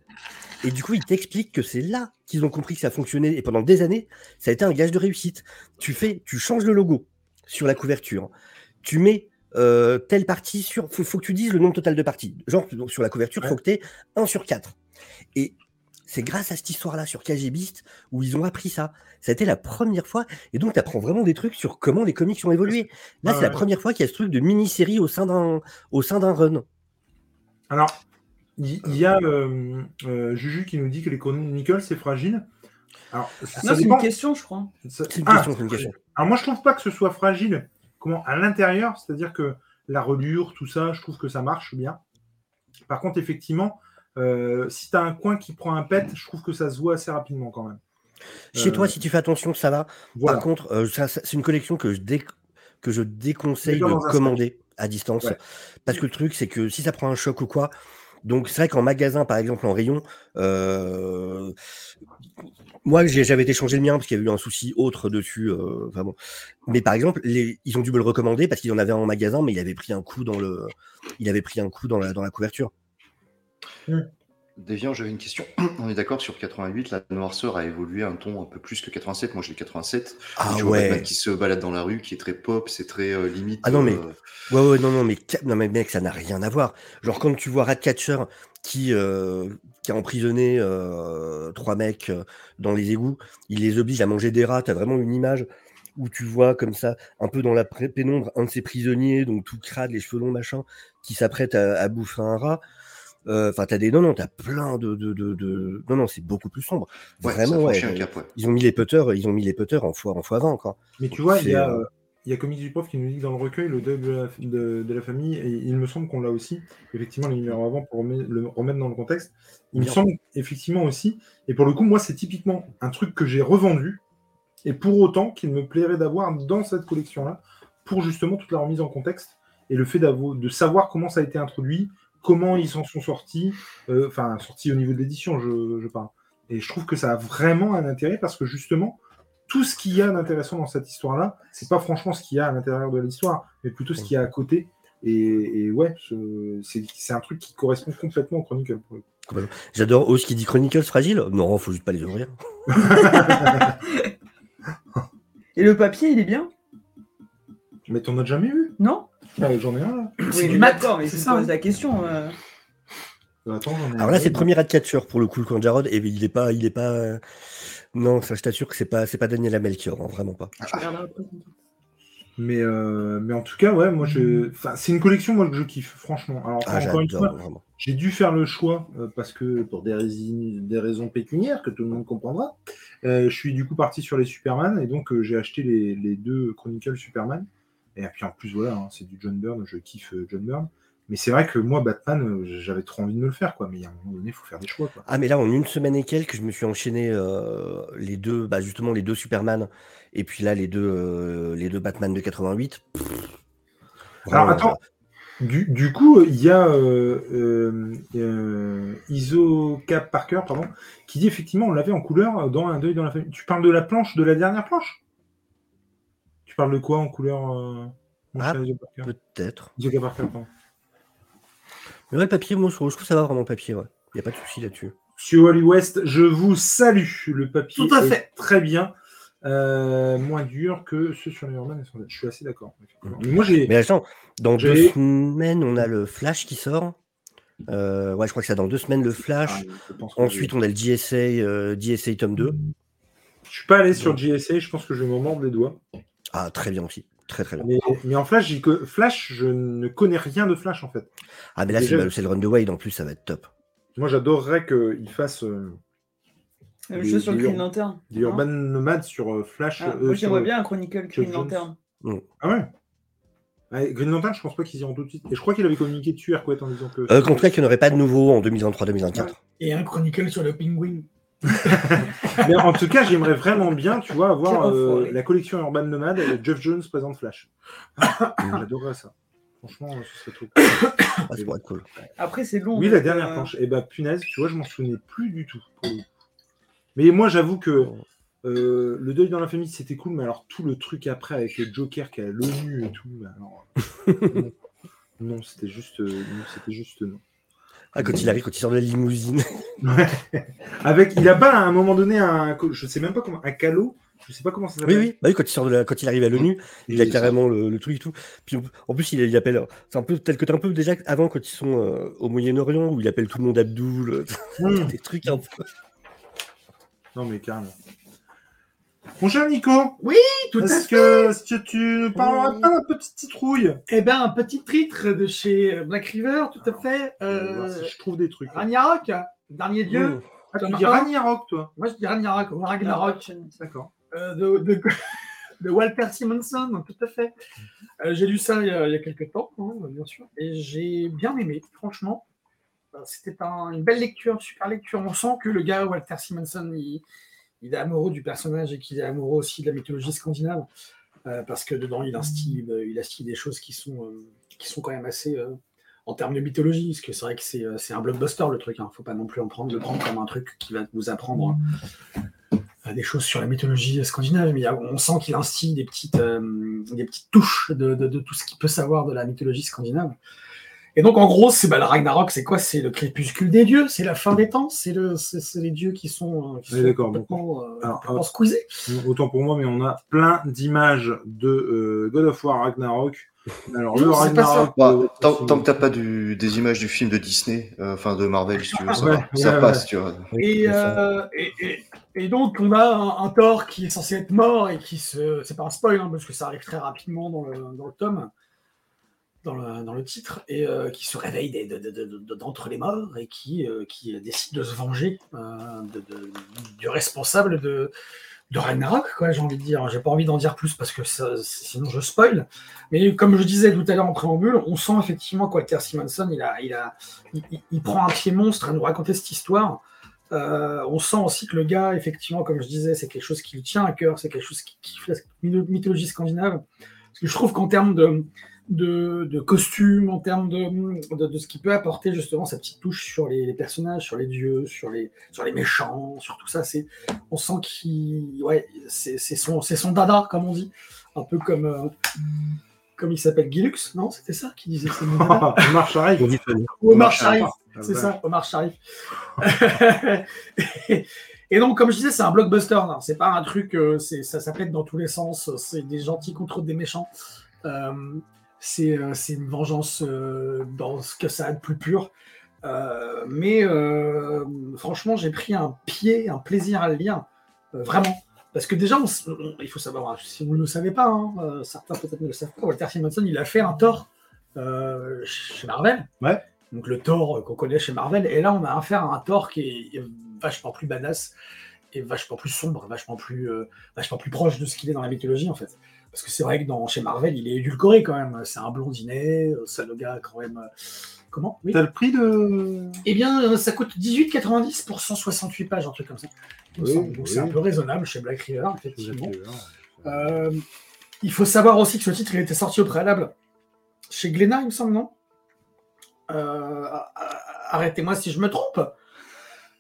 Et du coup, ils t'expliquent que c'est là qu'ils ont compris que ça fonctionnait. Et pendant des années, ça a été un gage de réussite. Tu fais, tu changes le logo sur la couverture. Tu mets euh, telle partie sur. Faut, faut que tu dises le nombre total de parties. Genre, donc, sur la couverture, il faut que tu aies 1 sur 4. Et c'est grâce à cette histoire-là sur KGBist où ils ont appris ça. Ça a été la première fois. Et donc, tu apprends vraiment des trucs sur comment les comics ont évolué. Là, Ah c'est la première fois qu'il y a ce truc de mini-série au sein d'un au sein d'un run. Alors, il il y, a euh, euh, Juju qui nous dit que les Chronicles, c'est fragile. Alors, ça Non, c'est une question, je crois. Ça- C'est une Ah, question, c'est une question. Alors moi je trouve pas que ce soit fragile. Comment à l'intérieur, c'est-à-dire que la reliure, tout ça, je trouve que ça marche bien. Par contre, effectivement, euh, si tu as un coin qui prend un pet, je trouve que ça se voit assez rapidement quand même. Chez Euh, toi, si tu fais attention, ça va. Voilà. Par contre, euh, c'est une collection que je, dé- que je déconseille de commander à distance. Ouais. Parce que le truc, c'est que si ça prend un choc ou quoi, donc c'est vrai qu'en magasin, par exemple, en rayon, euh, moi j'avais été changer le mien parce qu'il y avait eu un souci autre dessus. euh, enfin bon. Mais par exemple, les- ils ont dû me le recommander parce qu'ils en avaient un en magasin, mais il avait pris un coup dans le, il avait pris un coup dans la, dans la couverture. Déviant, j'avais une question. On est d'accord sur 88, la noirceur a évolué un ton un peu plus que 87. Moi, j'ai 87. Ah tu vois Batman ouais. qui se balade dans la rue, qui est très pop, c'est très euh, limite. Ah non, mais- euh, Ouais, ouais, non, non, mais, non, mais mec, ça n'a rien à voir. Genre, quand tu vois Ratcatcher qui, euh, qui a emprisonné euh, trois mecs euh, dans les égouts, il les oblige à manger des rats. T'as vraiment une image où tu vois comme ça, un peu dans la pré- pénombre, un de ces prisonniers, donc tout crade, les cheveux longs, machin, qui s'apprête à, à bouffer un rat. Euh, Enfin, t'as des. Non, non, t'as plein de. de, de, de- Non, non, c'est beaucoup plus sombre. ouais, Vraiment, ouais. franchit un cap, ouais. Ils ont mis les putters, ils ont mis les putters en fois, en fois 20 encore. Mais tu vois, il y, a, euh, il y a Comics du Prof qui nous dit que dans le recueil, le deuil de la, de- de la famille, et il me semble qu'on l'a aussi, effectivement, les numéros avant pour remet- le remettre dans le contexte. Il me semble effectivement aussi, et pour le coup, moi, c'est typiquement un truc que j'ai revendu, et pour autant qu'il me plairait d'avoir dans cette collection-là, pour justement toute la remise en contexte, et le fait de savoir comment ça a été introduit, comment ils s'en sont sortis, euh, enfin, sortis au niveau de l'édition, je, je parle. Et je trouve que ça a vraiment un intérêt parce que justement, tout ce qu'il y a d'intéressant dans cette histoire-là, c'est pas franchement ce qu'il y a à l'intérieur de l'histoire, mais plutôt ce qu'il y a à côté. Et, et ouais, c'est un truc qui correspond complètement au Chronicle. J'adore Oz qui dit Chronicles fragile. Non, faut juste pas les ouvrir. Et le papier, il est bien? Mais t'en as jamais vu Non? Ah, J'en ai un là. C'est Oui, du mais mat, d'accord, mais c'est ça, pose la question. euh. Attends, ai Alors là, c'est le premier Ratcatcher pour le coup, de Jarod, et il est pas, il est pas. euh, Non, ça, je t'assure que c'est pas, c'est pas Daniel Melchior, hein, vraiment pas. Après. Mais, euh, mais en tout cas, ouais, moi, je... enfin, c'est une collection moi, que je kiffe, franchement. Alors, Ah, encore une j'adore, fois, vraiment. J'ai dû faire le choix euh, parce que pour des, raisons- des raisons pécuniaires que tout le monde comprendra. euh, je suis du coup parti sur les Superman et donc euh, j'ai acheté les, les deux Chronicles Superman. Et puis en plus voilà, hein, c'est du John Byrne, je kiffe John Byrne. Mais c'est vrai que moi Batman, euh, j'avais trop envie de me le faire quoi. Mais à un moment donné, il faut faire des choix quoi. Ah, mais là, en une semaine et quelques, je me suis enchaîné euh, les deux, bah, justement, les deux Superman, et puis là, les deux, euh, les deux Batman de 88. Pff, Alors vraiment, attends, du, du coup il y a euh, euh, euh, Iso Cap Parker pardon, qui dit effectivement on l'avait en couleur dans un deuil dans la famille. Tu parles de la planche de la dernière planche? Tu parles de quoi en couleur euh, Ah, Peut-être. Iso Cap Parker, pardon. Mais ouais, le papier, moi, je trouve ça va vraiment le papier, ouais. Il n'y a pas de souci là-dessus. Monsieur Wally West, je vous salue. Le papier Tout à est fait. très bien. Euh, moins dur que ceux sur les Urban et Je suis assez d'accord. Mais moi, j'ai. Mais attends, dans deux semaines, on a le Flash qui sort. Euh, ouais, je crois que c'est dans deux semaines le Flash. Ah, Ensuite, on a le DSA, euh, DSA tome 2. Je suis pas allé sur GSA, je pense que je vais me mordre les doigts. Ah, très bien aussi. Très très bien. Mais, mais en Flash, Flash, je ne connais rien de Flash en fait. Ah, mais là, c'est le, le Run the Wade en plus, ça va être top. Moi, j'adorerais qu'il fasse euh, Même Des- chose sur le Green Lantern. des Urban Nomades sur euh, Flash. Ah, euh, moi, j'aimerais bien un Chronicle Green Jones. Lantern. Ah ouais? Ouais, Green Lantern, je pense pas qu'ils iront tout de suite. Et je crois qu'il avait communiqué dessus, Hercouet, en disant que. Euh, cas, qu'il n'y en aurait pas de nouveau en 2023-2024. Et un chronicle sur le pingouin. Mais en tout cas, j'aimerais vraiment bien, tu vois, avoir euh, la collection Urban Nomade et Jeff Jones présente Flash. J'adorerais ça. Franchement, ce serait trop cool. Ah. Après, c'est long. Oui, la dernière euh, planche. Et bah, punaise, tu vois, je m'en souvenais plus du tout. Mais moi, j'avoue que euh, le deuil dans la famille, c'était cool, mais alors tout le truc après avec le Joker qui a l'ONU et tout, bah, alors. non, non, c'était juste, non, c'était juste non. Ah, quand il arrive, quand il sort de la limousine. Ouais. Avec, il a pas à un moment donné un, je sais même pas comment, un calot, je sais pas comment ça Oui, s'appelle. oui. Bah oui, quand il, sort de la... quand il arrive à l'ONU, il a carrément le, le truc et tout. Puis en- plus, il, il appelle. C'est un peu tel que tu un peu déjà avant quand ils sont euh, au Moyen-Orient où il appelle tout le monde Abdoul. Mmh. Des trucs un peu. Non, mais carrément. Mon cher Nico, Tout à fait. est-ce que tu nous parleras Oui. pas d'un petit citrouille Eh ben, un petit titre de chez Black River, tout à fait. Euh, Je trouve des trucs. Ragnarok, dernier dieu. Mmh. Ah, tu dis Ragnarok, toi? Moi, je dis Ragnarok, ou Ragnarok, D'accord. euh, de, Walter Simonson, tout à fait. Euh, j'ai lu ça il y a, quelques temps, hein, bien sûr, et j'ai bien aimé, franchement. C'était un- une belle lecture, super lecture. On sent que le gars, Walter Simonson, il, il est amoureux du personnage et qu'il est amoureux aussi de la mythologie scandinave. euh, parce que dedans, il instille, euh, il des choses qui sont, euh, qui sont quand même assez. en termes de mythologie, parce que c'est vrai que c'est un blockbuster le truc. Hein. Faut pas non plus en prendre, le prendre comme un truc qui va vous apprendre des choses sur la mythologie scandinave, mais on sent qu'il instille des petites, des petites touches de- de tout ce qu'il peut savoir de la mythologie scandinave. Et donc, en gros, c'est bah, le Ragnarok, c'est quoi? C'est le crépuscule des dieux, c'est la fin des temps, c'est le, les dieux qui sont, euh, qui sont d'accord, complètement, euh, Alors, complètement euh, squeezés. Autant pour moi, mais on a plein d'images de euh, God of War Ragnarok. Alors, Non, le pas Ragnarok. Bah, tant, tant que t'as pas du- des images du film de Disney, euh, enfin de Marvel, si tu veux, ça, Ouais, va, ça ouais, passe, ouais. tu vois. Et, euh, et, et- et donc, on a un, un Thor qui est censé être mort et qui se. C'est pas un spoil, hein, parce que ça arrive très rapidement dans le, dans le tome, dans le, titre, et euh, qui se réveille d'entre les morts et qui, euh, qui décide de se venger euh, du responsable de, de Ragnarok, j'ai envie de dire. J'ai pas envie d'en dire plus parce que sinon je spoil. Mais comme je disais tout à l'heure en préambule, on sent effectivement qu'Walter Simonson, il, a, il, a, prend un pied monstre à nous raconter cette histoire. On sent aussi que le gars, effectivement, comme je disais, c'est quelque chose qui lui tient à cœur, c'est quelque chose qui kiffe la mytho- mythologie scandinave. Parce que je trouve qu'en termes de, de, de costumes, en termes de, de, de ce qu'il peut apporter justement sa petite touche sur les, les personnages, sur les dieux, sur les, sur les méchants, sur tout ça, c'est, on sent qu'il, ouais, c'est c'est son, c'est son dada, comme on dit, un peu comme, euh, comme il s'appelle Gilux, non C'était ça qui disait c'est Omar Sharif. On dit ça. Omar Sharif, c'est ça, Omar Sharif. et, et donc, comme je disais, c'est un blockbuster. là. C'est pas un truc, euh, c'est, ça, ça pète dans tous les sens. C'est des gentils contre des méchants. Euh, c'est, euh, c'est une vengeance euh, dans ce que ça a de plus pur. Euh, mais franchement, j'ai pris un pied, un plaisir à le lire, vraiment. Parce que déjà, on s- on- il faut savoir, si vous ne le savez pas, hein, euh, certains peut-être ne le savent pas, Walter Simonson, il a fait un Thor euh, chez Marvel. Ouais. Donc le Thor qu'on connaît chez Marvel. Et là, on a affaire à un Thor qui est vachement plus badass et vachement plus sombre, vachement plus, euh, vachement plus proche de ce qu'il est dans la mythologie en fait. Parce que c'est vrai que dans, chez Marvel, il est édulcoré quand même. C'est un blondinet, euh, c'est le gars quand même. euh, Comment? Oui. T'as le prix de. Eh bien, euh, ça coûte 18,90 pour 168 pages, un truc comme ça. Oui. Donc oui. c'est un peu raisonnable chez Black River, effectivement. Euh, il faut savoir aussi que ce titre il était sorti au préalable chez Glénat, il me semble, non? Euh, Arrêtez-moi si je me trompe.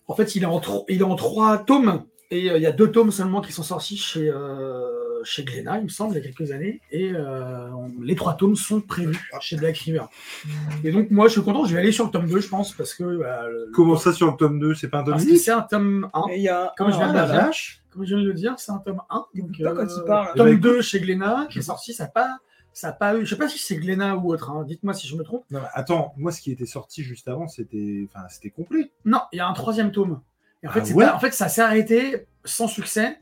En fait, il est en, il est en trois tomes et euh, il y a deux tomes seulement qui sont sortis chez, euh, chez Glénat, il me semble, il y a quelques années. Et euh, on- les trois tomes sont prévus chez Black River. Et donc, moi, je suis content, je vais aller sur le tome 2, je pense, parce que. bah, le- Comment ça sur le tome 2 C'est pas un tome parce que 10 c'est un tome 1. Et il y a Comme je viens de un- le dire. vache Comme je viens de le dire, c'est un tome 1. Donc, pas quand il parle. Tome Eh ben, 2 chez Glénat, qui est sorti, ça n'a pas, ça a pas eu. Je sais pas si c'est Glénat ou autre, hein, dites-moi si je me trompe. Non, mais attends, moi ce qui était sorti juste avant, c'était enfin, c'était complet. Non, il y a un troisième tome. Et en, Ah fait, c'est ouais pas- en fait, ça s'est arrêté sans succès.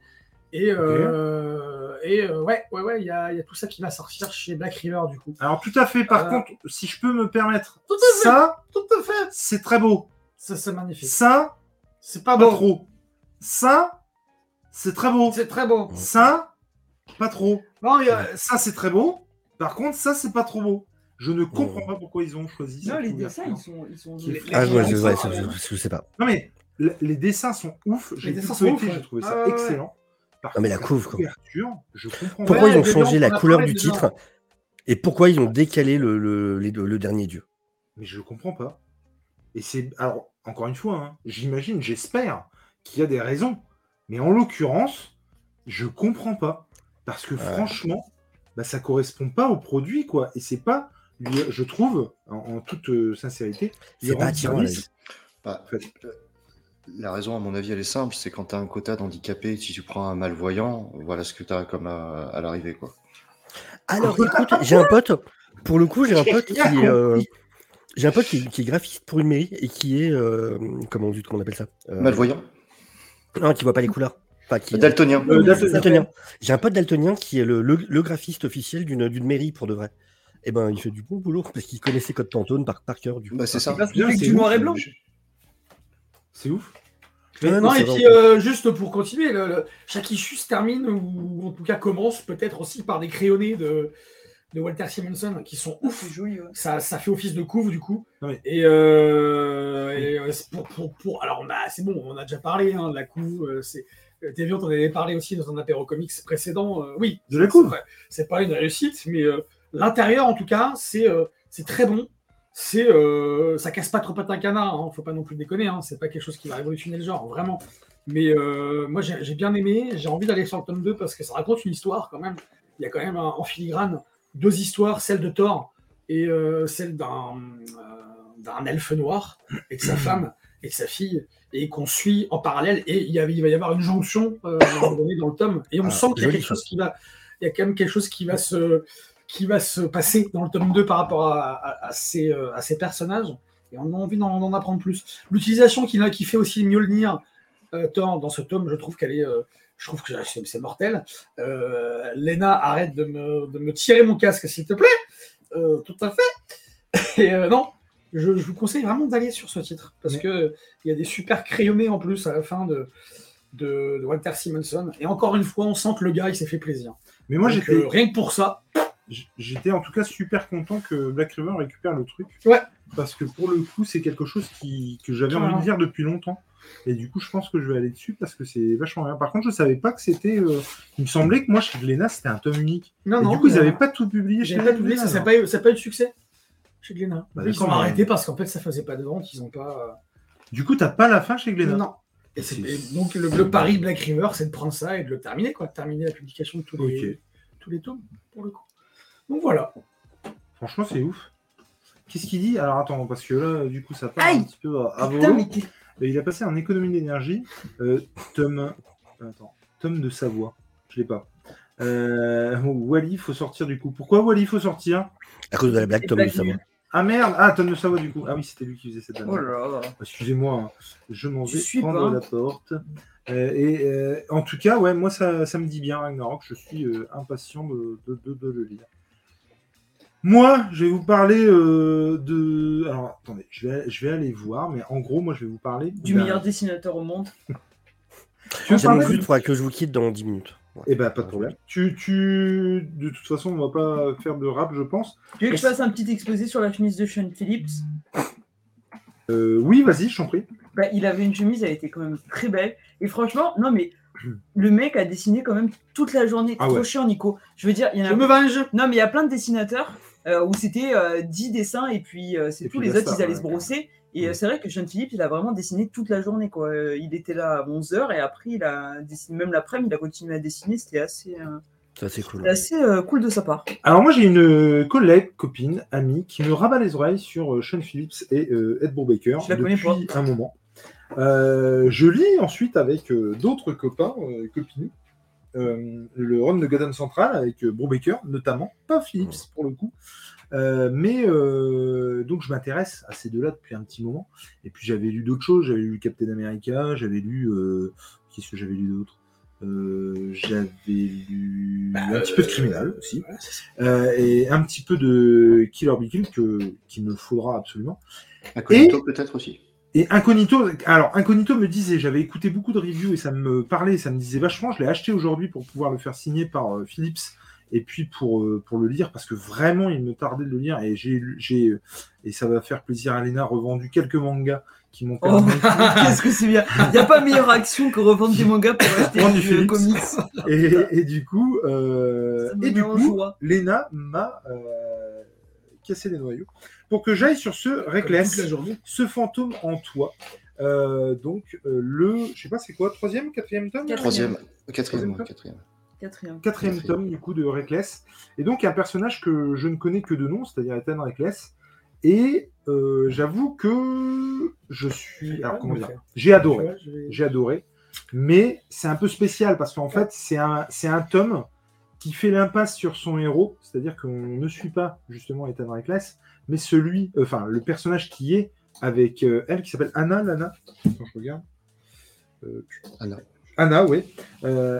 Et, euh, et euh, ouais, ouais, ouais, il y a, il y a tout ça qui va sortir chez Black River du coup. Alors tout à fait, par Euh, contre, si je peux me permettre, Tout à fait. ça, Tout à fait. c'est très beau. Ça, c'est magnifique. Ça, C'est pas pas beau. trop. Ça, c'est très beau. C'est très beau. Ça, pas trop. Non, il y a- Ça, c'est très beau. Par contre, ça, c'est pas trop beau. Je ne comprends Oh. pas pourquoi ils ont choisi Non, les dessins, ils sont. Ils sont Qui est les- Ah, les- ouais, ouais, dessins, je, sais pas. Non, mais les dessins sont ouf. J'ai Les vu dessins le sont feuilleté, ouf, j'ai ouais. trouvé ça Ah, excellent. Par Non, mais la quoi. couverture, je comprends Pourquoi ils ont changé la couleur du titre et pourquoi ils ont décalé le, dernier dieu? Mais je comprends pas. Et c'est. Alors, encore une fois, hein, j'imagine, j'espère qu'il y a des raisons. Mais en l'occurrence, je comprends pas. Parce que franchement, bah, ça correspond pas au produit, quoi. Et c'est pas. Je trouve, en, en toute euh, sincérité, C'est pas attirant. Bah, En fait. Euh, la raison, à mon avis, elle est simple c'est quand tu as un quota d'handicapés, si tu prends un malvoyant, voilà ce que tu as comme à, à l'arrivée. quoi. Alors écoute, j'ai un pote, pour le coup, j'ai un pote qui est, euh, j'ai un pote qui, qui est graphiste pour une mairie et qui est, euh, comment on dit, comment on appelle ça Euh, Malvoyant Non, qui voit pas les couleurs. Enfin, qui, Daltonien. Euh, daltonien. daltonien. J'ai un pote daltonien qui est le, le- le graphiste officiel d'une d'une mairie pour de vrai. Et ben, il fait du bon boulot parce qu'il connaissait Code Pantone par, par cœur. Du coup. Bah, c'est ça. Parce que c'est du noir et blanc. C'est ouf. Mais Ouais, non, non, et puis euh, juste pour continuer, le, le- chaque issue se termine, ou en tout cas commence peut-être aussi par des crayonnés de, de Walter Simonson qui sont ouf. C'est joli, ouais. Ça, ça fait office de couve du coup. Ah oui. Et, euh, et, euh, c'est pour, pour, pour- alors on a, c'est bon, on a déjà parlé hein, de la couve. C'est, Deviant, on en avait parlé aussi dans un apéro comics précédent. euh, oui, De la c'est couve. vrai. C'est pas une réussite, mais euh, l'intérieur en tout cas, c'est, euh, c'est très bon. C'est, euh, ça casse pas trop patin canard. Hein, faut pas non plus déconner. Hein, c'est pas quelque chose qui va révolutionner le genre, vraiment. Mais euh, moi, j'ai bien aimé. J'ai envie d'aller sur le tome 2 parce que ça raconte une histoire quand même. Il y a quand même un- en filigrane deux histoires, celle de Thor et euh, celle d'un euh, d'un elfe noir et de sa femme et de sa fille et qu'on suit en parallèle. Et il, y a- il va y avoir une jonction dans le tome. Et on Ah, sent qu'il y a joli, quelque chose qui va, il y a quand même quelque chose qui va se qui va se passer dans le tome 2 par rapport à, à- à ces, euh, à ces personnages. Et on a envie d'en apprendre plus. L'utilisation qui, qui fait aussi Mjolnir euh, Thor dans ce tome, je trouve qu'elle est. euh, je trouve que c'est mortel. Euh, Lena, arrête de me, de me tirer mon casque, s'il te plaît. Euh, tout à fait. Et non, je, je vous conseille vraiment d'aller sur ce titre parce Ouais. que il y a des super crayonnés en plus à la fin de, de, de Walter Simonson. Et encore une fois, on sent que le gars, il s'est fait plaisir. Mais moi, j'étais, rien que pour ça, j'étais en tout cas super content que Black River récupère le truc. Ouais. Parce que pour le coup, c'est quelque chose qui, que j'avais envie de dire depuis longtemps. Et du coup, je pense que je vais aller dessus parce que c'est vachement bien. Par contre, je savais pas que c'était. euh, Il me semblait que moi, chez Glénat, c'était un tome unique. non, Et non. du coup, ils n'avaient euh, pas tout publié chez pas publié, ça n'a pas, eu- pas de succès chez Glénat. Bah, ils ont arrêté parce qu'en fait, ça faisait pas de vente. Ils ont pas. Du coup, t'as pas la fin chez euh, Glénat. Non. Et donc, le, le pari Black River, c'est de prendre ça et de le terminer, quoi. de terminer la publication de tous les, tous les tomes, pour le coup. Donc voilà. Franchement, c'est ouf. Qu'est-ce qu'il dit? Alors attends, parce que là, du coup, ça part Aïe un petit peu à, à Putain, volo. mais qu'est- Et il a passé en économie d'énergie. Euh, Tom. Attends. Tom de Savoie. Je l'ai pas. Euh, Wally, faut sortir du coup. Pourquoi Wally, faut sortir? À cause de la blague, Tom de Savoie. Ah merde Ah, Tom de Savoie du coup. Ah oui, c'était lui qui faisait cette Oh blague. là là. Excusez-moi, hein. je m'en Je vais suis prendre pas. la porte. Euh, et euh, en tout cas, ouais, moi ça, ça me dit bien Ragnarok. Je suis euh, impatient de, de- de- de le lire. Moi, je vais vous parler euh, de. Alors, attendez, je vais, je vais aller voir, mais en gros, moi, je vais vous parler Du d'un- meilleur dessinateur au monde. Tu veux parler coûte, faudra que je vous quitte dans 10 minutes. Ouais. Eh ben, pas de problème. Tu, tu, de toute façon, on va pas faire de rap, je pense. Tu veux que je fasse un petit exposé sur la chemise de Sean Phillips? Euh, oui, vas-y, je t'en prie. bah, Il avait une chemise, elle était quand même très belle. Et franchement, non mais le mec a dessiné quand même toute la journée. Ah Trop ouais. chiant, Nico. Je veux dire, il y en Je a me venge Non, mais il y a plein de dessinateurs où c'était euh, 10 dessins et puis euh, c'est puis Les autres, ils allaient ouais. se brosser. Et euh, Ouais. c'est vrai que Sean Philippe, il a vraiment dessiné toute la journée. Quoi. Euh, Il était là à 11h et après, il a dessiné, même l'après-midi, il a continué à dessiner. C'était assez, euh, Ça, c'est cool. c'était assez euh, cool de sa part. Alors moi j'ai une collègue, copine, amie qui me rabat les oreilles sur euh, Sean Phillips et euh, Ed Brubaker Je la connais depuis un moment. Euh, je lis ensuite avec euh, d'autres copains, euh, copines, euh, le run de Gotham Central avec euh, Brubaker notamment, pas Phillips pour le coup. Euh, mais euh, donc je m'intéresse à ces deux-là depuis un petit moment. Et puis j'avais lu d'autres choses, j'avais lu Captain America, j'avais lu euh, qu'est-ce que j'avais lu d'autre? Euh, J'avais lu un petit peu de Criminal aussi. Euh, et un petit peu de Killer Be Killed que qu'il me faudra absolument. Incognito peut-être aussi. Et Incognito, alors Incognito me disait, j'avais écouté beaucoup de reviews et ça me parlait, ça me disait vachement. Je l'ai acheté aujourd'hui pour pouvoir le faire signer par euh, Philips et puis pour, euh, pour le lire parce que vraiment il me tardait de le lire et j'ai j'ai et ça va faire plaisir à Léna revendu quelques mangas qui m'ont Oh, permis qu'est-ce que c'est bien Il n'y a pas meilleure action que revendre des mangas pour acheter Philips. comics. et, et du coup euh, et du coup. Léna m'a euh, cassé les noyaux pour que j'aille sur ce Reckless. toute la journée. Ce fantôme en toi. Euh, donc euh, le, je sais pas c'est quoi, troisième, quatrième tome Quatrième. Troisième, quatrième, quatrième. Quatrième. Quatrième Quatrième. tome du coup de Reckless. Et donc un personnage que je ne connais que de nom, c'est-à-dire Ethan Reckless. Et euh, j'avoue que je suis, alors comment dire, j'ai adoré, j'ai adoré. Mais c'est un peu spécial parce qu'en fait c'est un, c'est un tome qui fait l'impasse sur son héros, c'est-à-dire qu'on ne suit pas justement Ethan Reckless, mais celui, euh, enfin le personnage qui est avec euh, elle qui s'appelle Anna, Lana. Attends, je regarde. Euh, Anna. Anna, oui.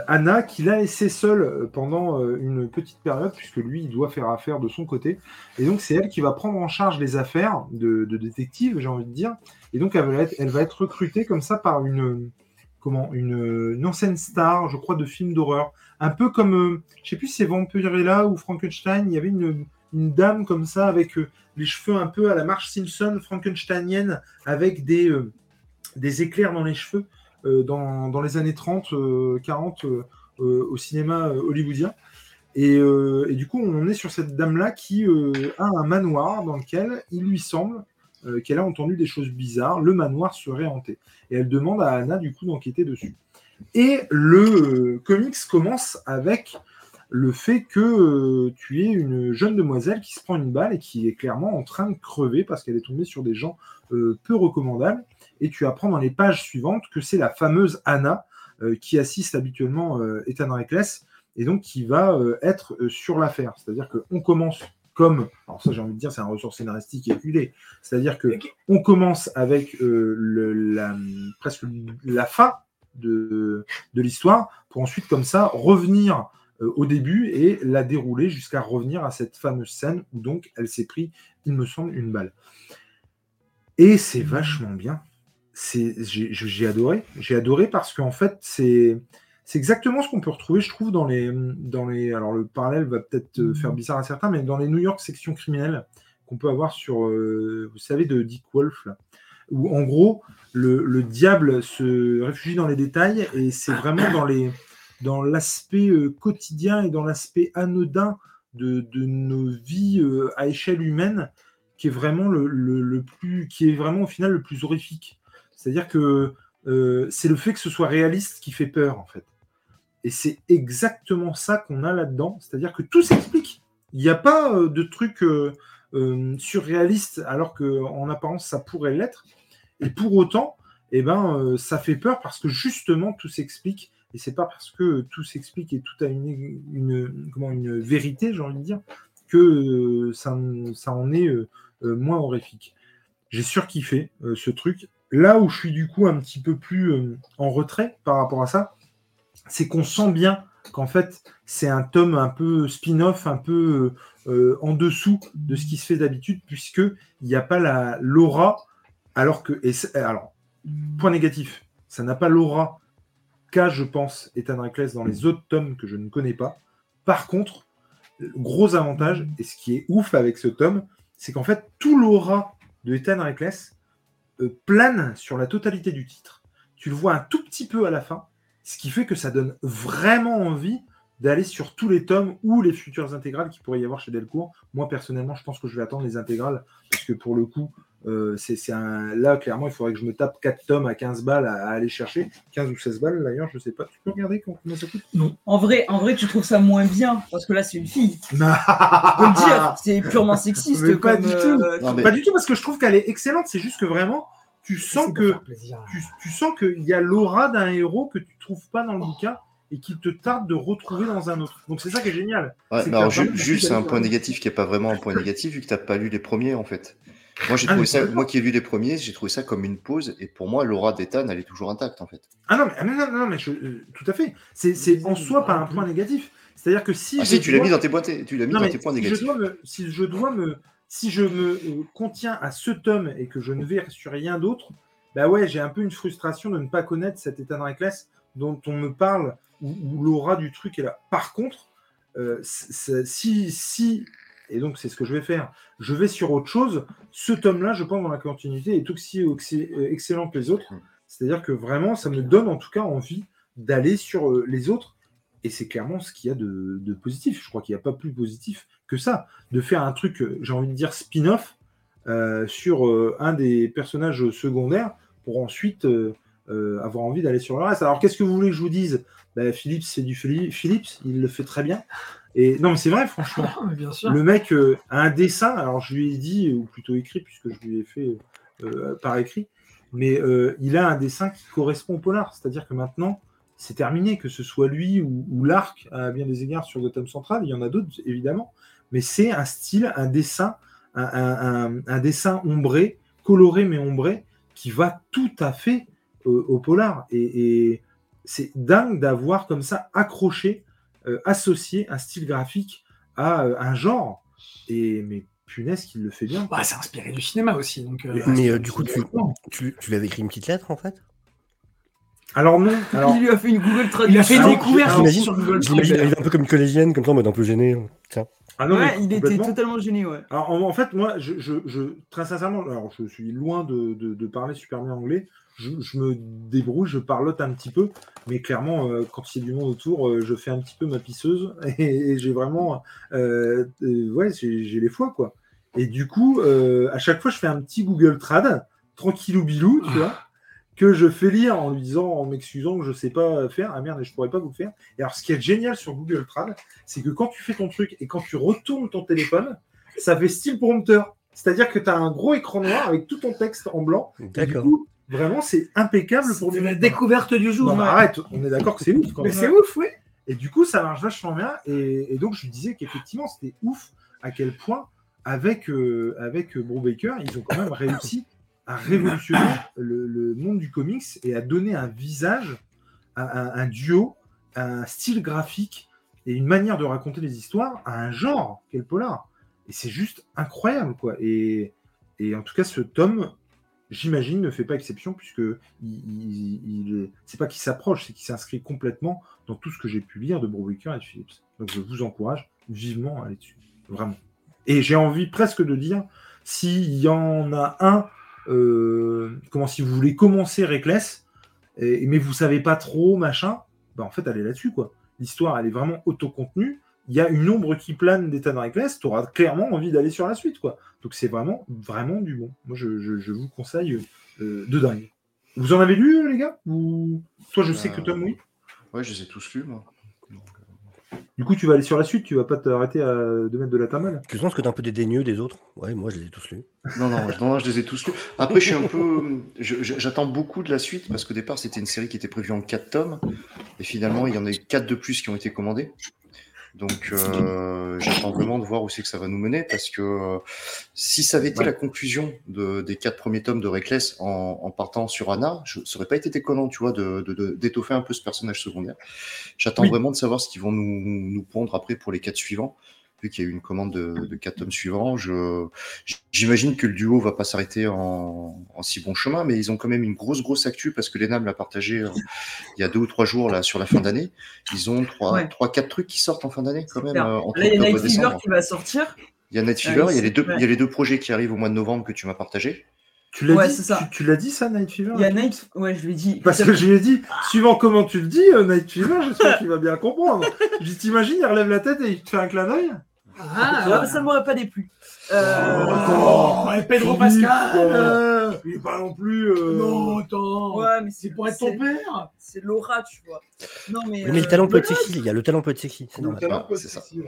Anna, qui l'a laissé seule pendant une petite période, puisque lui, il doit faire affaire de son côté. Et donc, c'est elle qui va prendre en charge les affaires de, de détective, j'ai envie de dire. Et donc, elle va être, elle va être recrutée comme ça par une, une, une ancienne star, je crois, de films d'horreur. Un peu comme, euh, je sais plus si c'est Vampirella ou Frankenstein, il y avait une, dame comme ça, avec euh, les cheveux un peu à la Marge Simpson frankensteinienne, avec des, euh, des éclairs dans les cheveux dans, dans les années 30, euh, 40 euh, euh, au cinéma hollywoodien. Et, du coup, on est sur cette dame-là qui a un manoir dans lequel il lui semble euh, qu'elle a entendu des choses bizarres. Le manoir serait hanté. Et elle demande à Anna, du coup, d'enquêter dessus. Et le euh, comics commence avec le fait que euh, tu es une jeune demoiselle qui se prend une balle et qui est clairement en train de crever parce qu'elle est tombée sur des gens peu recommandables. Et tu apprends dans les pages suivantes que c'est la fameuse Anna qui assiste habituellement Ethan Reckless et donc qui va être sur l'affaire. C'est-à-dire qu'on commence comme, alors ça j'ai envie de dire c'est un ressort scénaristique éculé, c'est-à-dire que on commence avec euh, le- la, presque la fin de, de l'histoire pour ensuite comme ça revenir euh, au début et la dérouler jusqu'à revenir à cette fameuse scène où donc elle s'est pris, il me semble, une balle. Et c'est vachement bien. c'est j'ai j'ai adoré. J'ai adoré parce qu'en fait, c'est c'est exactement ce qu'on peut retrouver, je trouve, dans les dans les. Alors le parallèle va peut-être euh, faire bizarre à certains, mais dans les New York sections criminelles qu'on peut avoir sur, euh, vous savez, de Dick Wolf, là, où en gros le, le diable se réfugie dans les détails et c'est vraiment dans les dans l'aspect euh, quotidien et dans l'aspect anodin de, de nos vies euh, à échelle humaine qui est vraiment le, le- le plus qui est vraiment au final le plus horrifique. C'est-à-dire que euh, c'est le fait que ce soit réaliste qui fait peur en fait. Et c'est exactement ça qu'on a là-dedans. C'est-à-dire que tout s'explique. Il n'y a pas euh, de truc euh, euh, surréaliste alors qu'en apparence ça pourrait l'être. Et pour autant, eh ben, ça fait peur parce que justement tout s'explique. Et c'est pas parce que tout s'explique et tout a une, une, comment, une vérité, j'ai envie de dire, que ça, ça en est moins horrifique. J'ai surkiffé ce truc. Là où je suis du coup un petit peu plus en retrait par rapport à ça, c'est qu'on sent bien qu'en fait c'est un tome un peu spin-off, un peu euh, euh, en dessous de ce qui se fait d'habitude, puisque il n'y a pas la l'aura, alors que alors point négatif, ça n'a pas l'aura qu'a je pense Ethan Reckless dans les autres tomes que je ne connais pas. Par contre, gros avantage et ce qui est ouf avec ce tome, c'est qu'en fait tout l'aura de Ethan Reckless euh, plane sur la totalité du titre. Tu le vois un tout petit peu à la fin, ce qui fait que ça donne vraiment envie d'aller sur tous les tomes ou les futures intégrales qu'il pourrait y avoir chez Delcourt. Moi, personnellement, je pense que je vais attendre les intégrales, parce que pour le coup, euh, c'est un... là, clairement, il faudrait que je me tape 4 tomes à 15 balles à, à aller chercher. 15 ou 16 balles, d'ailleurs, je sais pas. Tu peux regarder combien ça coûte? En vrai, en vrai, tu trouves ça moins bien parce que là, c'est une fille. Non, Faut le dire, c'est purement sexiste. Pas du euh, tout. Non, mais- Pas du tout, parce que je trouve qu'elle est excellente. C'est juste que vraiment, tu sens que tu, tu sens qu'il y a l'aura d'un héros que tu trouves pas dans le bouquin et qu'il te tarde de retrouver dans un autre. Donc c'est ça qui est génial. Ouais, alors, t'as Jules, Jules, c'est un t'as- point négatif qui n'est pas vraiment un point négatif vu que tu n'as pas lu les premiers en fait. Moi, j'ai Ah, trouvé ça, moi qui ai lu les premiers, j'ai trouvé ça comme une pause et pour moi, l'aura d'Ethan, elle est toujours intacte en fait. Ah non, mais, ah non, non, non, mais je- euh, tout à fait. C'est en soi pas un point négatif. C'est-à-dire que si Ah si, tu l'as dois- mis dans tes points, tu l'as mis Non, dans mais tes points si je négatifs. dois me, si je dois me, si je me euh, contiens à ce tome et que je ne vais sur rien d'autre, bah ouais, j'ai un peu une frustration de ne pas connaître cet Ethan Reckless dont on me parle où, l'aura du truc est là. Par contre, euh, si, si, et donc c'est ce que je vais faire, je vais sur autre chose. Ce tome-là, je pense dans la continuité est aussi euh, excellent que les autres. C'est-à-dire que vraiment, ça me donne en tout cas envie d'aller sur les autres. Et c'est clairement ce qu'il y a de, de positif. Je crois qu'il n'y a pas plus positif que ça. De faire un truc, euh, j'ai envie de dire, spin-off euh, sur euh, un des personnages secondaires pour ensuite euh, avoir envie d'aller sur le reste. Alors, qu'est-ce que vous voulez que je vous dise? Ben, Philips, c'est du Phili- Philips, il le fait très bien. Et non, mais c'est vrai, franchement. Bien sûr. Le mec a un dessin, alors je lui ai dit, ou plutôt écrit, puisque je lui ai fait par écrit, mais il a un dessin qui correspond au polar. C'est-à-dire que maintenant, c'est terminé, que ce soit lui ou, ou l'arc, à bien des égards sur Gotham Central, il y en a d'autres, évidemment, mais c'est un style, un dessin, un, un- un- un dessin ombré, coloré mais ombré, qui va tout à fait euh, au polar. Et, et c'est dingue d'avoir comme ça accroché, euh, associé un style graphique à euh, un genre. Et mais punaise qu'il le fait bien. Bah, c'est inspiré du cinéma aussi. Donc, euh, Mais euh, du coup, tu, tu, tu lui avais écrit une petite lettre en fait? Alors non, alors Il lui a fait une Google il Traduction. a fait une Alors, découverte aussi sur Google arriver un peu comme une collégienne, comme ça, en mode un peu gêné. Tiens. ah non, Ouais, il était totalement gêné, ouais. Alors, en, en fait, moi, je, je, je- très sincèrement, alors je suis loin de, de- de parler super bien anglais. Je, je me débrouille, je parlote un petit peu, mais clairement, euh, quand il y a du monde autour, euh, je fais un petit peu ma pisseuse et, et j'ai vraiment, euh, euh, ouais, j'ai les fois quoi. Et du coup, euh, à chaque fois, je fais un petit Google Trad, tranquillou bilou, tu vois, que je fais lire en lui disant, en m'excusant que je sais pas faire. Ah merde, je pourrais pas vous le faire. Et alors, ce qui est génial sur Google Trad, c'est que quand tu fais ton truc et quand tu retournes ton téléphone, ça fait style prompteur. C'est-à-dire que tu as un gros écran noir avec tout ton texte en blanc. Et du D'accord. coup, vraiment, c'est impeccable pour lui la découverte du jour. Non, mais ouais. arrête, on est d'accord que c'est ouf quand Mais c'est ouf, oui. Et du coup, ça marche vachement bien. Et, et donc, je disais qu'effectivement, c'était ouf à quel point, avec, euh, avec Brubaker, ils ont quand même réussi à révolutionner le, monde du comics et à donner un visage, un- duo, un style graphique et une manière de raconter les histoires à un genre qu'est le polar. Et c'est juste incroyable, quoi. Et, en tout cas, ce tome j'imagine, ne fait pas exception, puisque il, il- c'est pas qu'il s'approche, c'est qu'il s'inscrit complètement dans tout ce que j'ai pu lire de Brubaker et de Phillips. Donc je vous encourage vivement à aller dessus. Vraiment. Et j'ai envie presque de dire, s'il y en a un, comment si vous voulez commencer Reckless, et, mais vous savez pas trop, machin, bah en fait, allez là-dessus, quoi. L'histoire, elle est vraiment autocontenue. Il y a une ombre qui plane d'Ethan Reckless, tu auras clairement envie d'aller sur la suite, quoi. Donc c'est vraiment, vraiment du bon. Moi, je, je- je vous conseille euh, de dingue. Vous en avez lu, euh, les gars? Ou toi, je sais que Euh, Tom, oui? Ouais, je les ai tous lus, moi. Du coup, tu vas aller sur la suite, tu vas pas t'arrêter à de mettre de la tamale. Tu sens que t'es un peu dédaigneux des autres? Ouais, moi je les ai tous lus. Non, non, non, non, je les ai tous lus. Après, je suis un peu. J'attends beaucoup de la suite parce qu'au départ, c'était une série qui était prévue en 4 tomes. Et finalement, il y en a eu 4 de plus qui ont été commandés. Donc, euh, j'attends vraiment de voir où c'est que ça va nous mener parce que euh, si ça avait été Ouais. la conclusion de, des 4 premiers tomes de Reckless en, en partant sur Anna, je, ça aurait pas été déconnant, tu vois, de- de- de- d'étoffer un peu ce personnage secondaire. J'attends Oui. vraiment de savoir ce qu'ils vont nous, nous pondre après pour les 4 suivants. Vu qu'il y a eu une commande de, 4 tomes suivants, J'imagine que le duo va pas s'arrêter en, en si bon chemin, mais ils ont quand même une grosse grosse actu parce que Lena me l'a partagé euh, il y a deux ou trois jours là sur la fin d'année. Ils ont trois, Ouais. trois quatre trucs qui sortent en fin d'année quand même. Euh, Là, il y a Night Fever qui va sortir. Il y a Night Ah, Fever, oui, il y a les deux, ouais. il y a les deux projets qui arrivent au mois de novembre que tu m'as partagé. Tu l'as Ouais, dit, ça. Tu, tu l'as dit ça, Night Fever Il y a Night. Ouais, je lui ai dit. Parce que je lui ai dit, suivant comment tu le dis, euh, Night Fever, j'espère qu'il va bien comprendre. Je dis, t'imagines, il relève la tête et il te fait un clin d'œil Ah, ça m'aurait pas déplu. Euh, Oh, et Pedro Philippe, Pascal quoi. euh, Il est pas non plus. euh, Non, attends Ouais, mais C'est pour être ton père C'est Laura, tu vois. Non, mais. Mais le euh, talent peut être sexy, il y a le talent peut être sexy, c'est le talent peut c'est être sexy.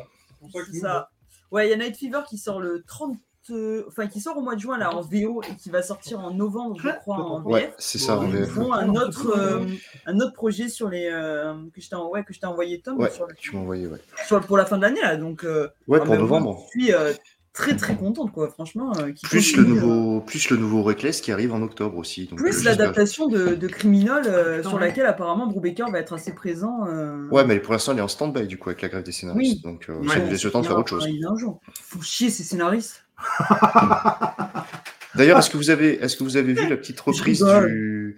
C'est ça. Ouais, il y a Night Fever qui sort le 30. Euh, Enfin, qui sort au mois de juin là en VO et qui va sortir en novembre, je crois, en VF. Ouais, c'est ça. Ils font un autre, euh, un autre projet sur les euh, que je t'ai ouais, que je t'ai envoyé Tom Ouais, sur, le- tu m'as envoyé, ouais. sur- pour la fin de l'année là donc euh, Ouais, ah, pour novembre. je suis euh, très très contente quoi franchement euh, qu'il Plus le continue, euh, nouveau, plus le nouveau Reckless qui arrive en octobre aussi. Donc, plus l'adaptation de, de Criminal euh, Putain, sur ouais. laquelle apparemment Brubaker va être assez présent euh, Ouais, mais pour l'instant, elle est en stand-by du coup avec la grève des scénaristes. Oui. Donc, euh, Ouais. ça nous laisse le temps de faire il autre chose. il vient un jour. Faut chier ces scénaristes. D'ailleurs, est-ce que vous avez, est-ce que vous avez vu la petite reprise du,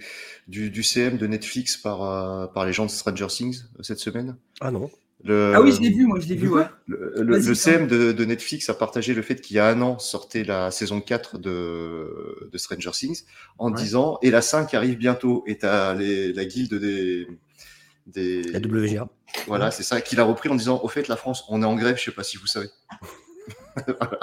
du, du CM de Netflix par, euh, par les gens de Stranger Things euh, cette semaine? Ah non Le- Ah oui, je l'ai vu, moi je l'ai vu, ouais. Le, le- Vas-y, le CM de, de Netflix a partagé le fait qu'il y a un an sortait la saison 4 de, de Stranger Things en Ouais. disant et la 5 arrive bientôt et t'as les, la guilde des, des La WGA. voilà c'est ça qu'il a repris en disant au fait la France on est en grève je sais pas si vous savez Voilà.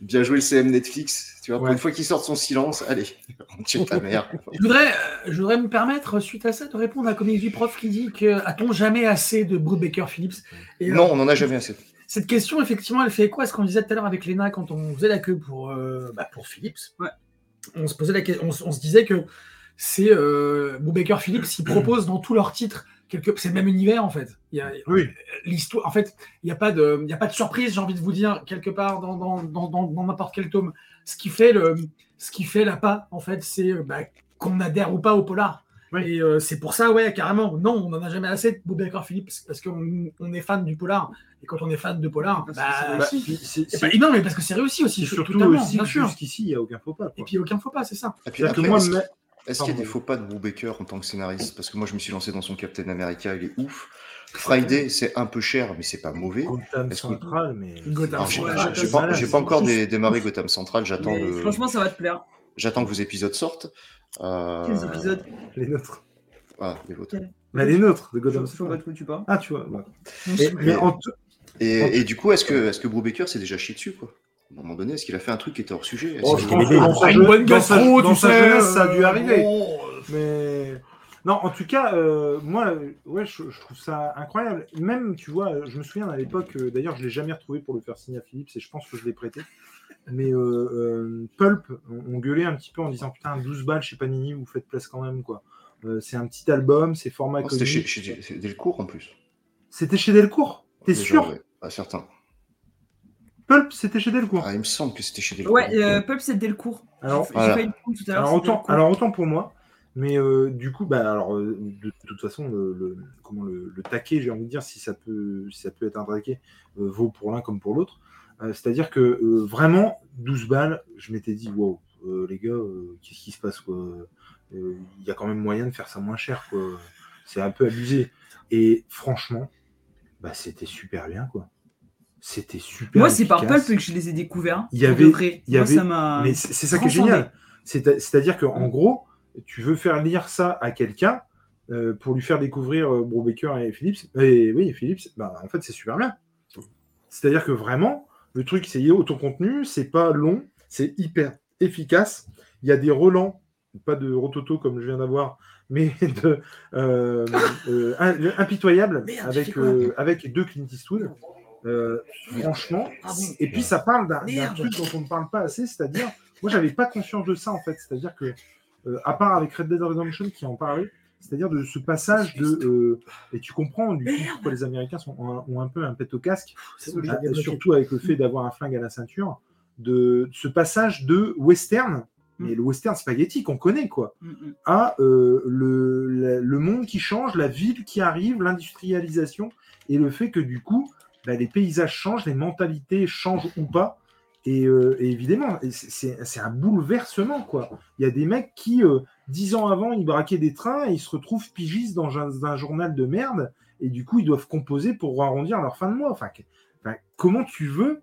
Bien joué le CM Netflix. Tu vois pour une fois qu'il sort son silence allez on tire ta mère. Je voudrais, euh, je voudrais me permettre, suite à ça, de répondre à Comics du Prof qui dit que a-t-on jamais assez de Brubaker Phillips? Et non alors, on en a jamais assez. Cette question, effectivement, elle fait écho à ce qu'on disait tout à l'heure avec Léna quand on faisait la queue pour, euh, bah, pour Philips. Ouais. On se posait la que- on, on se disait que c'est euh, Brubaker Phillips qui propose dans tous leurs titres quelque, c'est le même univers en fait. Il y a, Oui. l'histoire, en fait, il n'y a pas de, il y a pas de surprise, j'ai envie de vous dire quelque part dans dans dans dans- dans n'importe quel tome. Ce qui fait le, ce qui fait la pas, en fait, c'est euh, bah, qu'on adhère ou pas au polar. Oui. Et euh, c'est pour ça, ouais, carrément. Non, on n'en a jamais assez de Brubaker Phillips parce qu'on on est fan du polar. Et quand on est fan de polar, bah, c'est Bah, c'est- non, mais parce que c'est réussi aussi, surtout aussi bien sûr. jusqu'ici, il n'y a aucun faux pas. Et puis aucun faux pas, c'est ça. Et puis C'est-à-dire que après, moi, est-ce- qu'il y a des faux pas de Brubaker en tant que scénariste? Parce que moi, je me suis lancé dans son Captain America, il est ouf. Friday, c'est un peu cher, mais c'est pas mauvais. Gotham Central, mais. Gotham Alors, j'ai pas, pas encore dé- démarré Gotham Central, j'attends le- Franchement, ça va te plaire. j'attends que vos épisodes sortent. Euh, Quels épisodes? Les nôtres. Ah, les vôtres. Mais les nôtres de Je Gotham je vois pas Central. de quoi tu parles. Ah, tu vois. ouais. Et- mais en tout- Et, et du coup, est-ce que, que Brubaker s'est déjà chié dessus, quoi? À un moment donné, est-ce qu'il a fait un truc qui était hors sujet? Oh, je pense que dans sa je- une bonne dans sa- gastro, dans tu sa sais. jeunesse, ça a dû arriver. bon, Mais non, en tout cas, euh, moi, ouais, je, je trouve ça incroyable. Même, tu vois, je me souviens à l'époque, euh, d'ailleurs, je l'ai jamais retrouvé pour le faire signer à Philips et je pense que je l'ai prêté. Mais euh, euh, Pulp, on, on gueulait un petit peu en disant putain, 12 balles chez Panini, vous faites place quand même, quoi. Euh, c'est un petit album, c'est format Oh, C'était chez, Delcourt en plus. C'était chez Delcourt? T'es sûr? ouais. Ah, certain. Pulp, c'était chez Delcourt. Ah, il me semble que c'était chez Delcourt. Ouais, euh, Pulp, c'est Delcourt. Alors, voilà. tout à. Alors autant, Delcourt. alors autant pour moi, mais euh, du coup, bah alors euh, de, de toute façon, le, le- comment le, le taquet, j'ai envie de dire, si ça peut, si ça peut être un taquet, euh, vaut pour l'un comme pour l'autre. Euh, C'est-à-dire que euh, vraiment 12 balles, je m'étais dit wow, euh, les gars, euh, qu'est-ce qui se passe quoi? Euh, Il y a quand même moyen de faire ça moins cher, quoi. C'est un peu abusé. Et franchement, bah, c'était super bien, quoi. C'était super. Moi, c'est par. Pulp que je les ai découverts. Il y avait- de vrai. il y Moi, avait- ça m'a. Mais c'est ça qui est génial. C'est- C'est-à-dire qu'en gros, tu veux faire lire ça à quelqu'un euh, pour lui faire découvrir euh, et Philips. Et oui, Philips, bah, en fait, c'est super bien. C'est-à-dire que vraiment, le truc, c'est autocontenu, c'est pas long, c'est hyper efficace. Il y a des relents, pas de rototo comme je viens d'avoir, mais de euh, euh, impitoyable Merde, avec, avec deux Clint Eastwood. Euh, franchement, Ah bon et puis ça parle d'un truc dont on ne parle pas assez, c'est-à-dire, moi j'avais pas conscience de ça en fait, c'est-à-dire que, euh, à part avec Red Dead Redemption qui en parlait, c'est-à-dire de ce passage de, euh, et tu comprends du coup pourquoi les Américains sont, ont, ont un peu un pet au casque, surtout avec le fait d'avoir un flingue à la ceinture, de ce passage de western, mais le western spaghetti qu'on connaît quoi, Mm, mm. à euh, le, la- le monde qui change, la ville qui arrive, l'industrialisation, et le fait que du coup, bah, les paysages changent, les mentalités changent ou pas. Et, euh, et évidemment, c'est- un bouleversement, quoi. Il y a des mecs qui, euh, dix ans avant, ils braquaient des trains et ils se retrouvent pigistes dans un, un journal de merde, et du coup, ils doivent composer pour arrondir leur fin de mois. Enfin, comment tu veux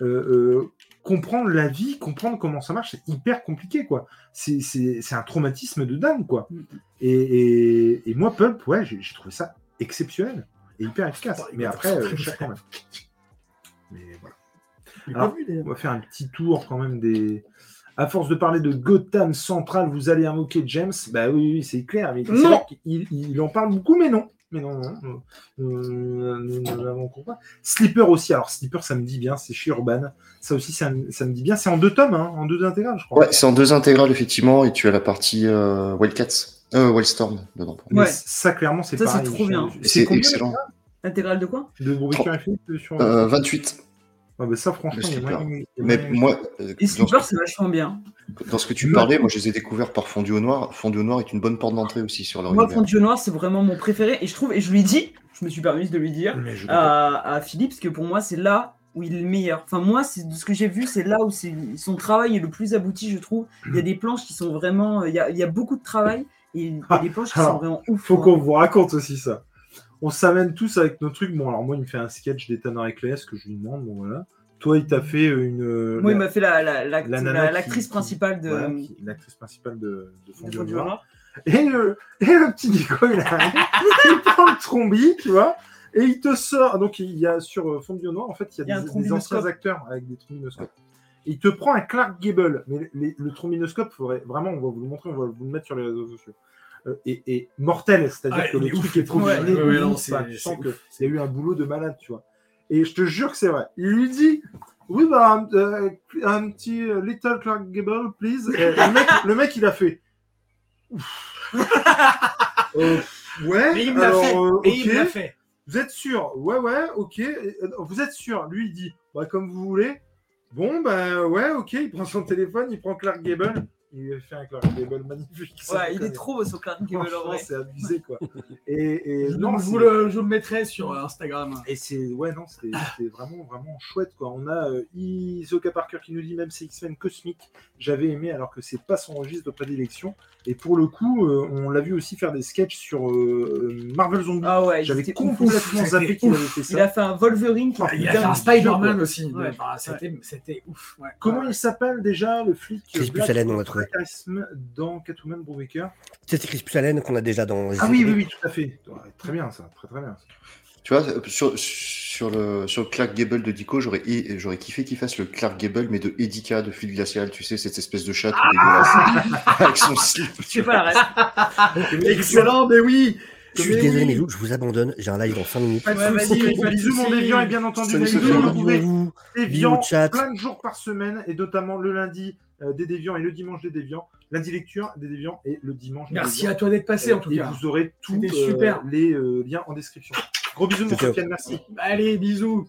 euh, comprendre la vie, comprendre comment ça marche? C'est hyper compliqué, quoi. C'est- un traumatisme de dingue, quoi. Mm. Et, et- et moi, Pulp, ouais, j'ai trouvé ça exceptionnel hyper efficace. Mais après, euh, cher quand même. Mais voilà. Alors. On va faire un petit tour quand même des. À force de parler de Gotham Central, vous allez invoquer James. Bah oui, oui, c'est clair. Mais Non. il, il en parle beaucoup, mais non. Mais non, non. euh, euh, nous ne pas. Sleeper aussi. Alors, Sleeper, ça me dit bien. C'est chez Urban. Ça aussi, ça, me- ça me dit bien. C'est en deux tomes, hein, en deux intégrales, je crois. Ouais, c'est en deux intégrales, effectivement, et tu as la partie euh, Wildcats, euh, Wildstorm dedans. Mais Ouais. ça, clairement, c'est Ça, c'est pareil. trop bien. C'est excellent. Intégrale de quoi? De Brubaker Philippe sur. Euh, 28. Ah bah ça, franchement, il y a moyen- Mais moi, euh, Et Sleeper, ce, c'est vachement bien. dans ce que tu parlais, moi, je les ai découverts par Fondu au Noir. Fondu au Noir est une bonne porte d'entrée aussi sur leur Moi, univers. Fondu au Noir, c'est vraiment mon préféré. Et je trouve, et je lui dis, je me suis permise de lui dire à, à Philippe, parce que pour moi, c'est là où il est le meilleur. Enfin, moi, c'est de ce que j'ai vu, c'est là où c'est son travail est le plus abouti, je trouve. Il y a des planches qui sont vraiment. Il y a, il y a beaucoup de travail il y a des planches qui Alors, sont vraiment ouf. Faut quoi. qu'on vous raconte aussi ça. On s'amène tous avec nos trucs. Bon, alors moi, il me fait un sketch d'Ethan Reckless que je lui demande. Bon, voilà. Toi, il t'a fait une. Moi, il m'a fait la- la- la la- qui- l'actrice principale de. voilà, l'actrice principale de, de de Fondu au Fondu au Noir. Noir. Et le, et le petit Nico, il, arrive, il prend le trombi, tu vois, et il te sort. Donc, il y a sur euh, Fondu au Noir, en fait, il y y a des, des anciens acteurs avec des trombinoscopes. Il te prend un Clark Gable, mais les- le trombinoscope, faudrait vraiment, on va vous le montrer, on va vous le mettre sur les réseaux sociaux. Euh, et, et mortel, c'est-à-dire Ah, que le truc ouf, est trop ouais, ouais, ouais, non, c'est- tu sens c'est que ouf. il y a eu un boulot de malade, tu vois. Et je te jure que c'est vrai. Il lui dit Oui, bah, euh, un petit euh, Little Clark Gable, please. Et le, mec, le mec, il a fait Ouf. Euh, Ouais, Et il me l'a fait. euh, Et il me l'a ok. fait. Vous êtes sûr? Ouais, ouais, ok. Euh, Vous êtes sûr? Lui, il dit bah, Comme vous voulez. Bon, bah, ouais, ok. Il prend son téléphone, il prend Clark Gable. Il fait un Clark Gable magnifique. Ouais, il est trop beau, ce Clark Gable, Franchement, c'est abusé, quoi. Et, et Je, non, je vous le, je vous le mettrai sur euh, Instagram. et c'est ouais non c'était vraiment vraiment chouette quoi. On a euh, Isoka Parker qui nous dit même c'est X-Men cosmique. J'avais aimé alors que c'est pas son registre de prédilection. Et pour le coup euh, on l'a vu aussi faire des sketchs sur euh, Marvel Zombie. Ah ouais, J'avais complètement zappé qu'il avait fait Il ça. a fait un Wolverine qui Ah, Il a fait un Spider-Man aussi. Ouais. Enfin, c'était, ouf. ouais. Comment Ouais. il s'appelle déjà le flic Chris Black Pussalen, on l'a trouvé. Charisme dans Catwoman Brubaker C'est Chris Pussalen qu'on a déjà dans. Ah oui oui oui tout à fait. Ouais, très bien ça très très bien. ça. Tu vois, sur, sur, le, sur Clark Gable de Dico, j'aurais j'aurais kiffé qu'il fasse le Clark Gable, mais de Edika, de Fil Glacial, tu sais, cette espèce de chat dégueulasse, avec son slip. Je sais pas la reste. Excellent, mais oui. Je suis désolé, mais Lou, je vous abandonne. J'ai un live dans 5 minutes. Ouais, vas-y, Bisous mon déviant et bien entendu. Déviant, Bisous, chat. plein de jours par semaine, et notamment le lundi des déviants et le dimanche des déviants. Lundi lecture des déviants et le dimanche des Merci déviants. à toi d'être passé en tout et cas. vous aurez tous super. les euh, liens en description. Gros bisous, mon. Sofiane, merci. Allez, bisous.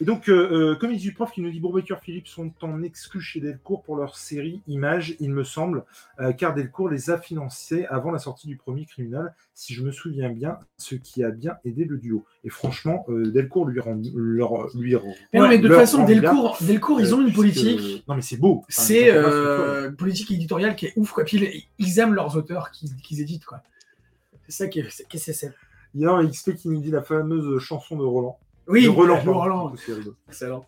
Et donc, euh, euh, comme il dit du prof qui nous dit Bourbaker Philippe sont en exclus chez Delcourt pour leur série Images, il me semble, euh, car Delcourt les a financés avant la sortie du premier criminal, si je me souviens bien, ce qui a bien aidé le duo. Et franchement, euh, Delcourt lui rend. Leur, lui rend- Mais non, mais de toute façon, bien, Delcourt, Delcourt, ils ont une politique. Non, mais c'est beau. Enfin, C'est une politique éditoriale qui est ouf, quoi. Puis ils, aiment leurs auteurs qu'ils qu'ils éditent, quoi. C'est ça qui est, que c'est. Il y a un XP qui nous dit la fameuse chanson de Roland. Oui, le pardon. Roland. Excellent.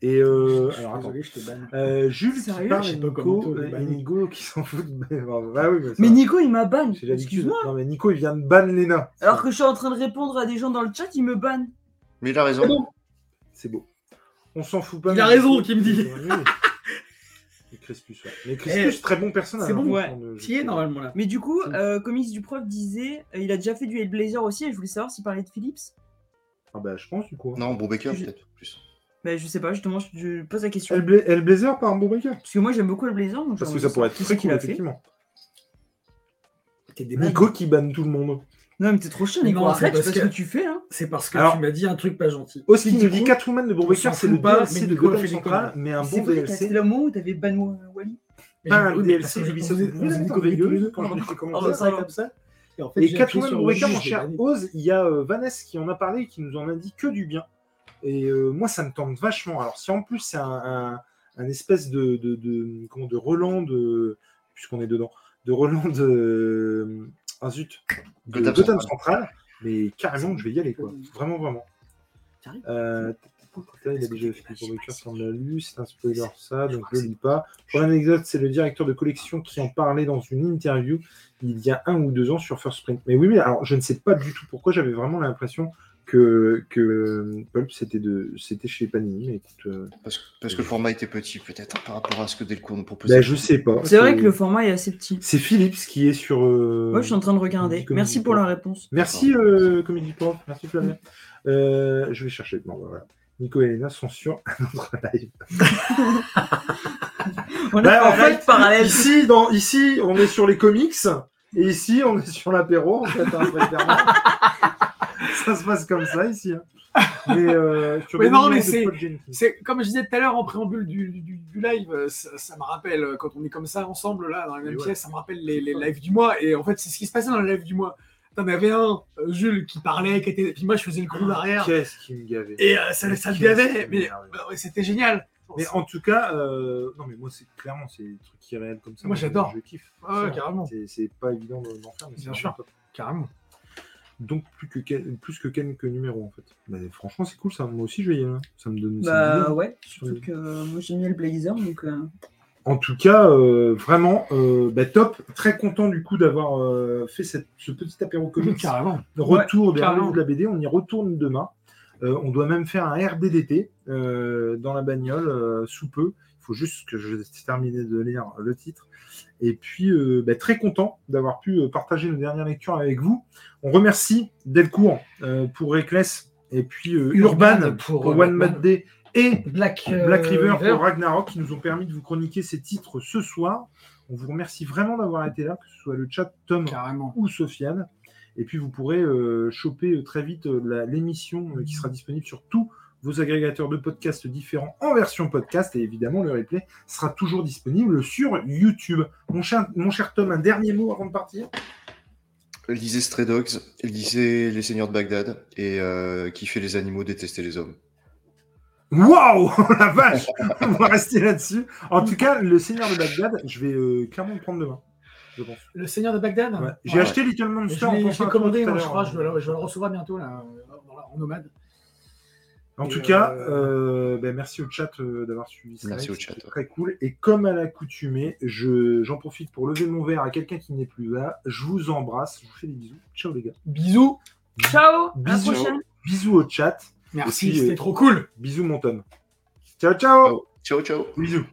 Et euh, alors, attends. désolé, je te banne. Euh, Jules qui Sérieux? parle Je et sais pas Nico, euh, et. Nico qui s'en fout. de- Bah oui, mais, ça, Mais Nico, il m'a ban. c'est l'habitude. Excuse-moi. Non, mais Nico, il vient de ban Lena. Alors que je suis en train de répondre à des gens dans le chat, il me banne. Mais il a raison. C'est beau. On s'en fout pas. Il a raison, qui me dit. Et Crispus, ouais. Mais Crispus, très bon personnage. c'est hein, bon, ouais. Qui est normalement là? Mais du coup, euh, il du prof disait, euh, il a déjà fait du Hellblazer aussi et je voulais savoir s'il parlait de Philips. Ah bah, je pense, du coup. Non, Brubaker Je- peut-être plus. Mais je sais pas, justement, je, je pose la question. Hellbla- Hellblazer par un beau breaker. Parce que moi j'aime beaucoup Hellblazer. donc Parce que ça pourrait être très c'est cool, effectivement. T'es des. Nico qui banne tout le monde. Non, mais t'es trop chiant, Non, Nico. c'est Arrête, parce c'est parce que- que tu fais, hein. C'est parce que Alors- tu m'as dit un truc pas gentil. Oski Et nous dit Catwoman de Brubaker, s'en c'est fout le pas, DLC mais de Nico a Gotham fait des Central, mais un C'est bon que DLC. c'était le moment où t'avais ban Wally. Pas un DLC Ubisoft. Nico Vegas, quand je parlais ça comme ça. Et en fait, Et Catwoman Brubaker, mon cher. Oz, il y a euh, Vanessa qui en a parlé et qui nous en a dit que du bien. Et euh, moi, ça me tente vachement. Alors, si en plus c'est un, un- un espèce de, de, de, comment, de Roland de. Puisqu'on est dedans. De Roland de. Ah zut. De Gotham Central. Mais carrément, je vais y aller, quoi. Vraiment, vraiment. T'arrives Euh, Là, il a déjà fait pour Brubaker, si on l'a lu. C'est un spoiler, ça, donc je le lis pas. Pour l'anecdote, c'est le directeur de collection qui en parlait dans une interview il y a un ou deux ans sur First Print. Mais oui, mais alors je ne sais pas du tout pourquoi j'avais vraiment l'impression que, que Pulp c'était de c'était chez Panini. Mais écoute, euh, Parce, parce que le format était petit, peut-être, hein, par rapport à ce que Delcourt nous proposait. ben, je sais pas. C'est vrai que le format est assez petit. c'est Philips qui est sur. euh, Moi, je suis en train de regarder. Merci pour la réponse. Merci, euh, Comédie Prof. Merci, Flavien. Euh, je vais chercher. Bon, bah, voilà. Nico et Elena sont sur un autre live. On a Bah, en fait, parallèle. Ici, dans, ici, on est sur les comics. Et ici, on est sur l'apéro. En fait, hein, ça se passe comme ça ici. hein. Mais, euh, Mais non, mais c'est- comme je disais tout à l'heure en préambule du, du- du live, euh, ça, ça me rappelle euh, quand on est comme ça ensemble là dans la même pièce, ça me rappelle les, les lives du mois. Et en fait, c'est ce qui se passait dans le live du mois. T'en avais un, euh, Jules, qui parlait, qui était, et puis moi je faisais le coup derrière. Qu'est-ce qui me gavait. Et euh, ça, ça le gavait, qui mais bah ouais, c'était génial. Mais en tout cas, euh, non, mais moi, c'est clairement, c'est des trucs irréels comme ça. Moi, j'adore. Je kiffe. Ah ouais, carrément. C'est c'est pas évident de- d'en faire, mais c'est Bien sûr. top. Carrément. Donc, plus que, quel- plus que quelques numéros, en fait. Mais franchement, c'est cool ça. Moi aussi, je vais y aller. hein. Ça me donne. Bah ouais, surtout que euh, moi j'ai mis le blazer donc. euh, En tout cas, euh, vraiment, euh, bah, top. Très content du coup d'avoir euh, fait cette- ce petit apéro comics. Carrément. Retour carrément. rendez-vous de la BD. On y retourne demain. On doit même faire un RDDT dans la bagnole sous peu. Il faut juste que je termine de lire le titre. Et puis, bah, très content d'avoir pu partager nos dernières lectures avec vous. On remercie Delcourt pour Reckless et puis Urban Urban pour, pour, One. Mad Day et Black, Black euh, River River. pour Ragnarok qui nous ont permis de vous chroniquer ces titres ce soir. On vous remercie vraiment d'avoir été là, que ce soit le chat Tom Carrément. ou Sofiane. Et puis vous pourrez euh, choper euh, très vite euh, l'émission euh, qui sera disponible sur tous vos agrégateurs de podcasts différents en version podcast. Et évidemment, le replay sera toujours disponible sur YouTube. Mon cher, mon cher Tom, un dernier mot avant de partir? Elle lisait Stray Dogs, elle lisait Les Seigneurs de Bagdad et euh, qui fait les animaux détester les hommes. Waouh La vache On va rester là-dessus. En tout cas, le Seigneur de Bagdad, je vais euh, clairement le prendre demain. Je pense. Le Seigneur de Bagdad Ouais. J'ai Ouais. acheté Little Je Monster en je l'ai commandé, moi je crois, je vais, le- je vais le recevoir bientôt là, en- en nomade. En Et tout cas, euh, euh, ben, merci au chat euh, d'avoir suivi ça. Merci au chat. Très cool. Et comme à l'accoutumée, je, j'en profite pour lever mon verre à quelqu'un qui n'est plus là. Je vous embrasse. Je vous fais des bisous. Ciao les gars. Bisous. Ciao, à la Bisous. prochaine. Bisous au chat. Merci, c'était euh, trop cool. Bisous, mon Tom. Ciao, ciao. Ciao, ciao. Bisous.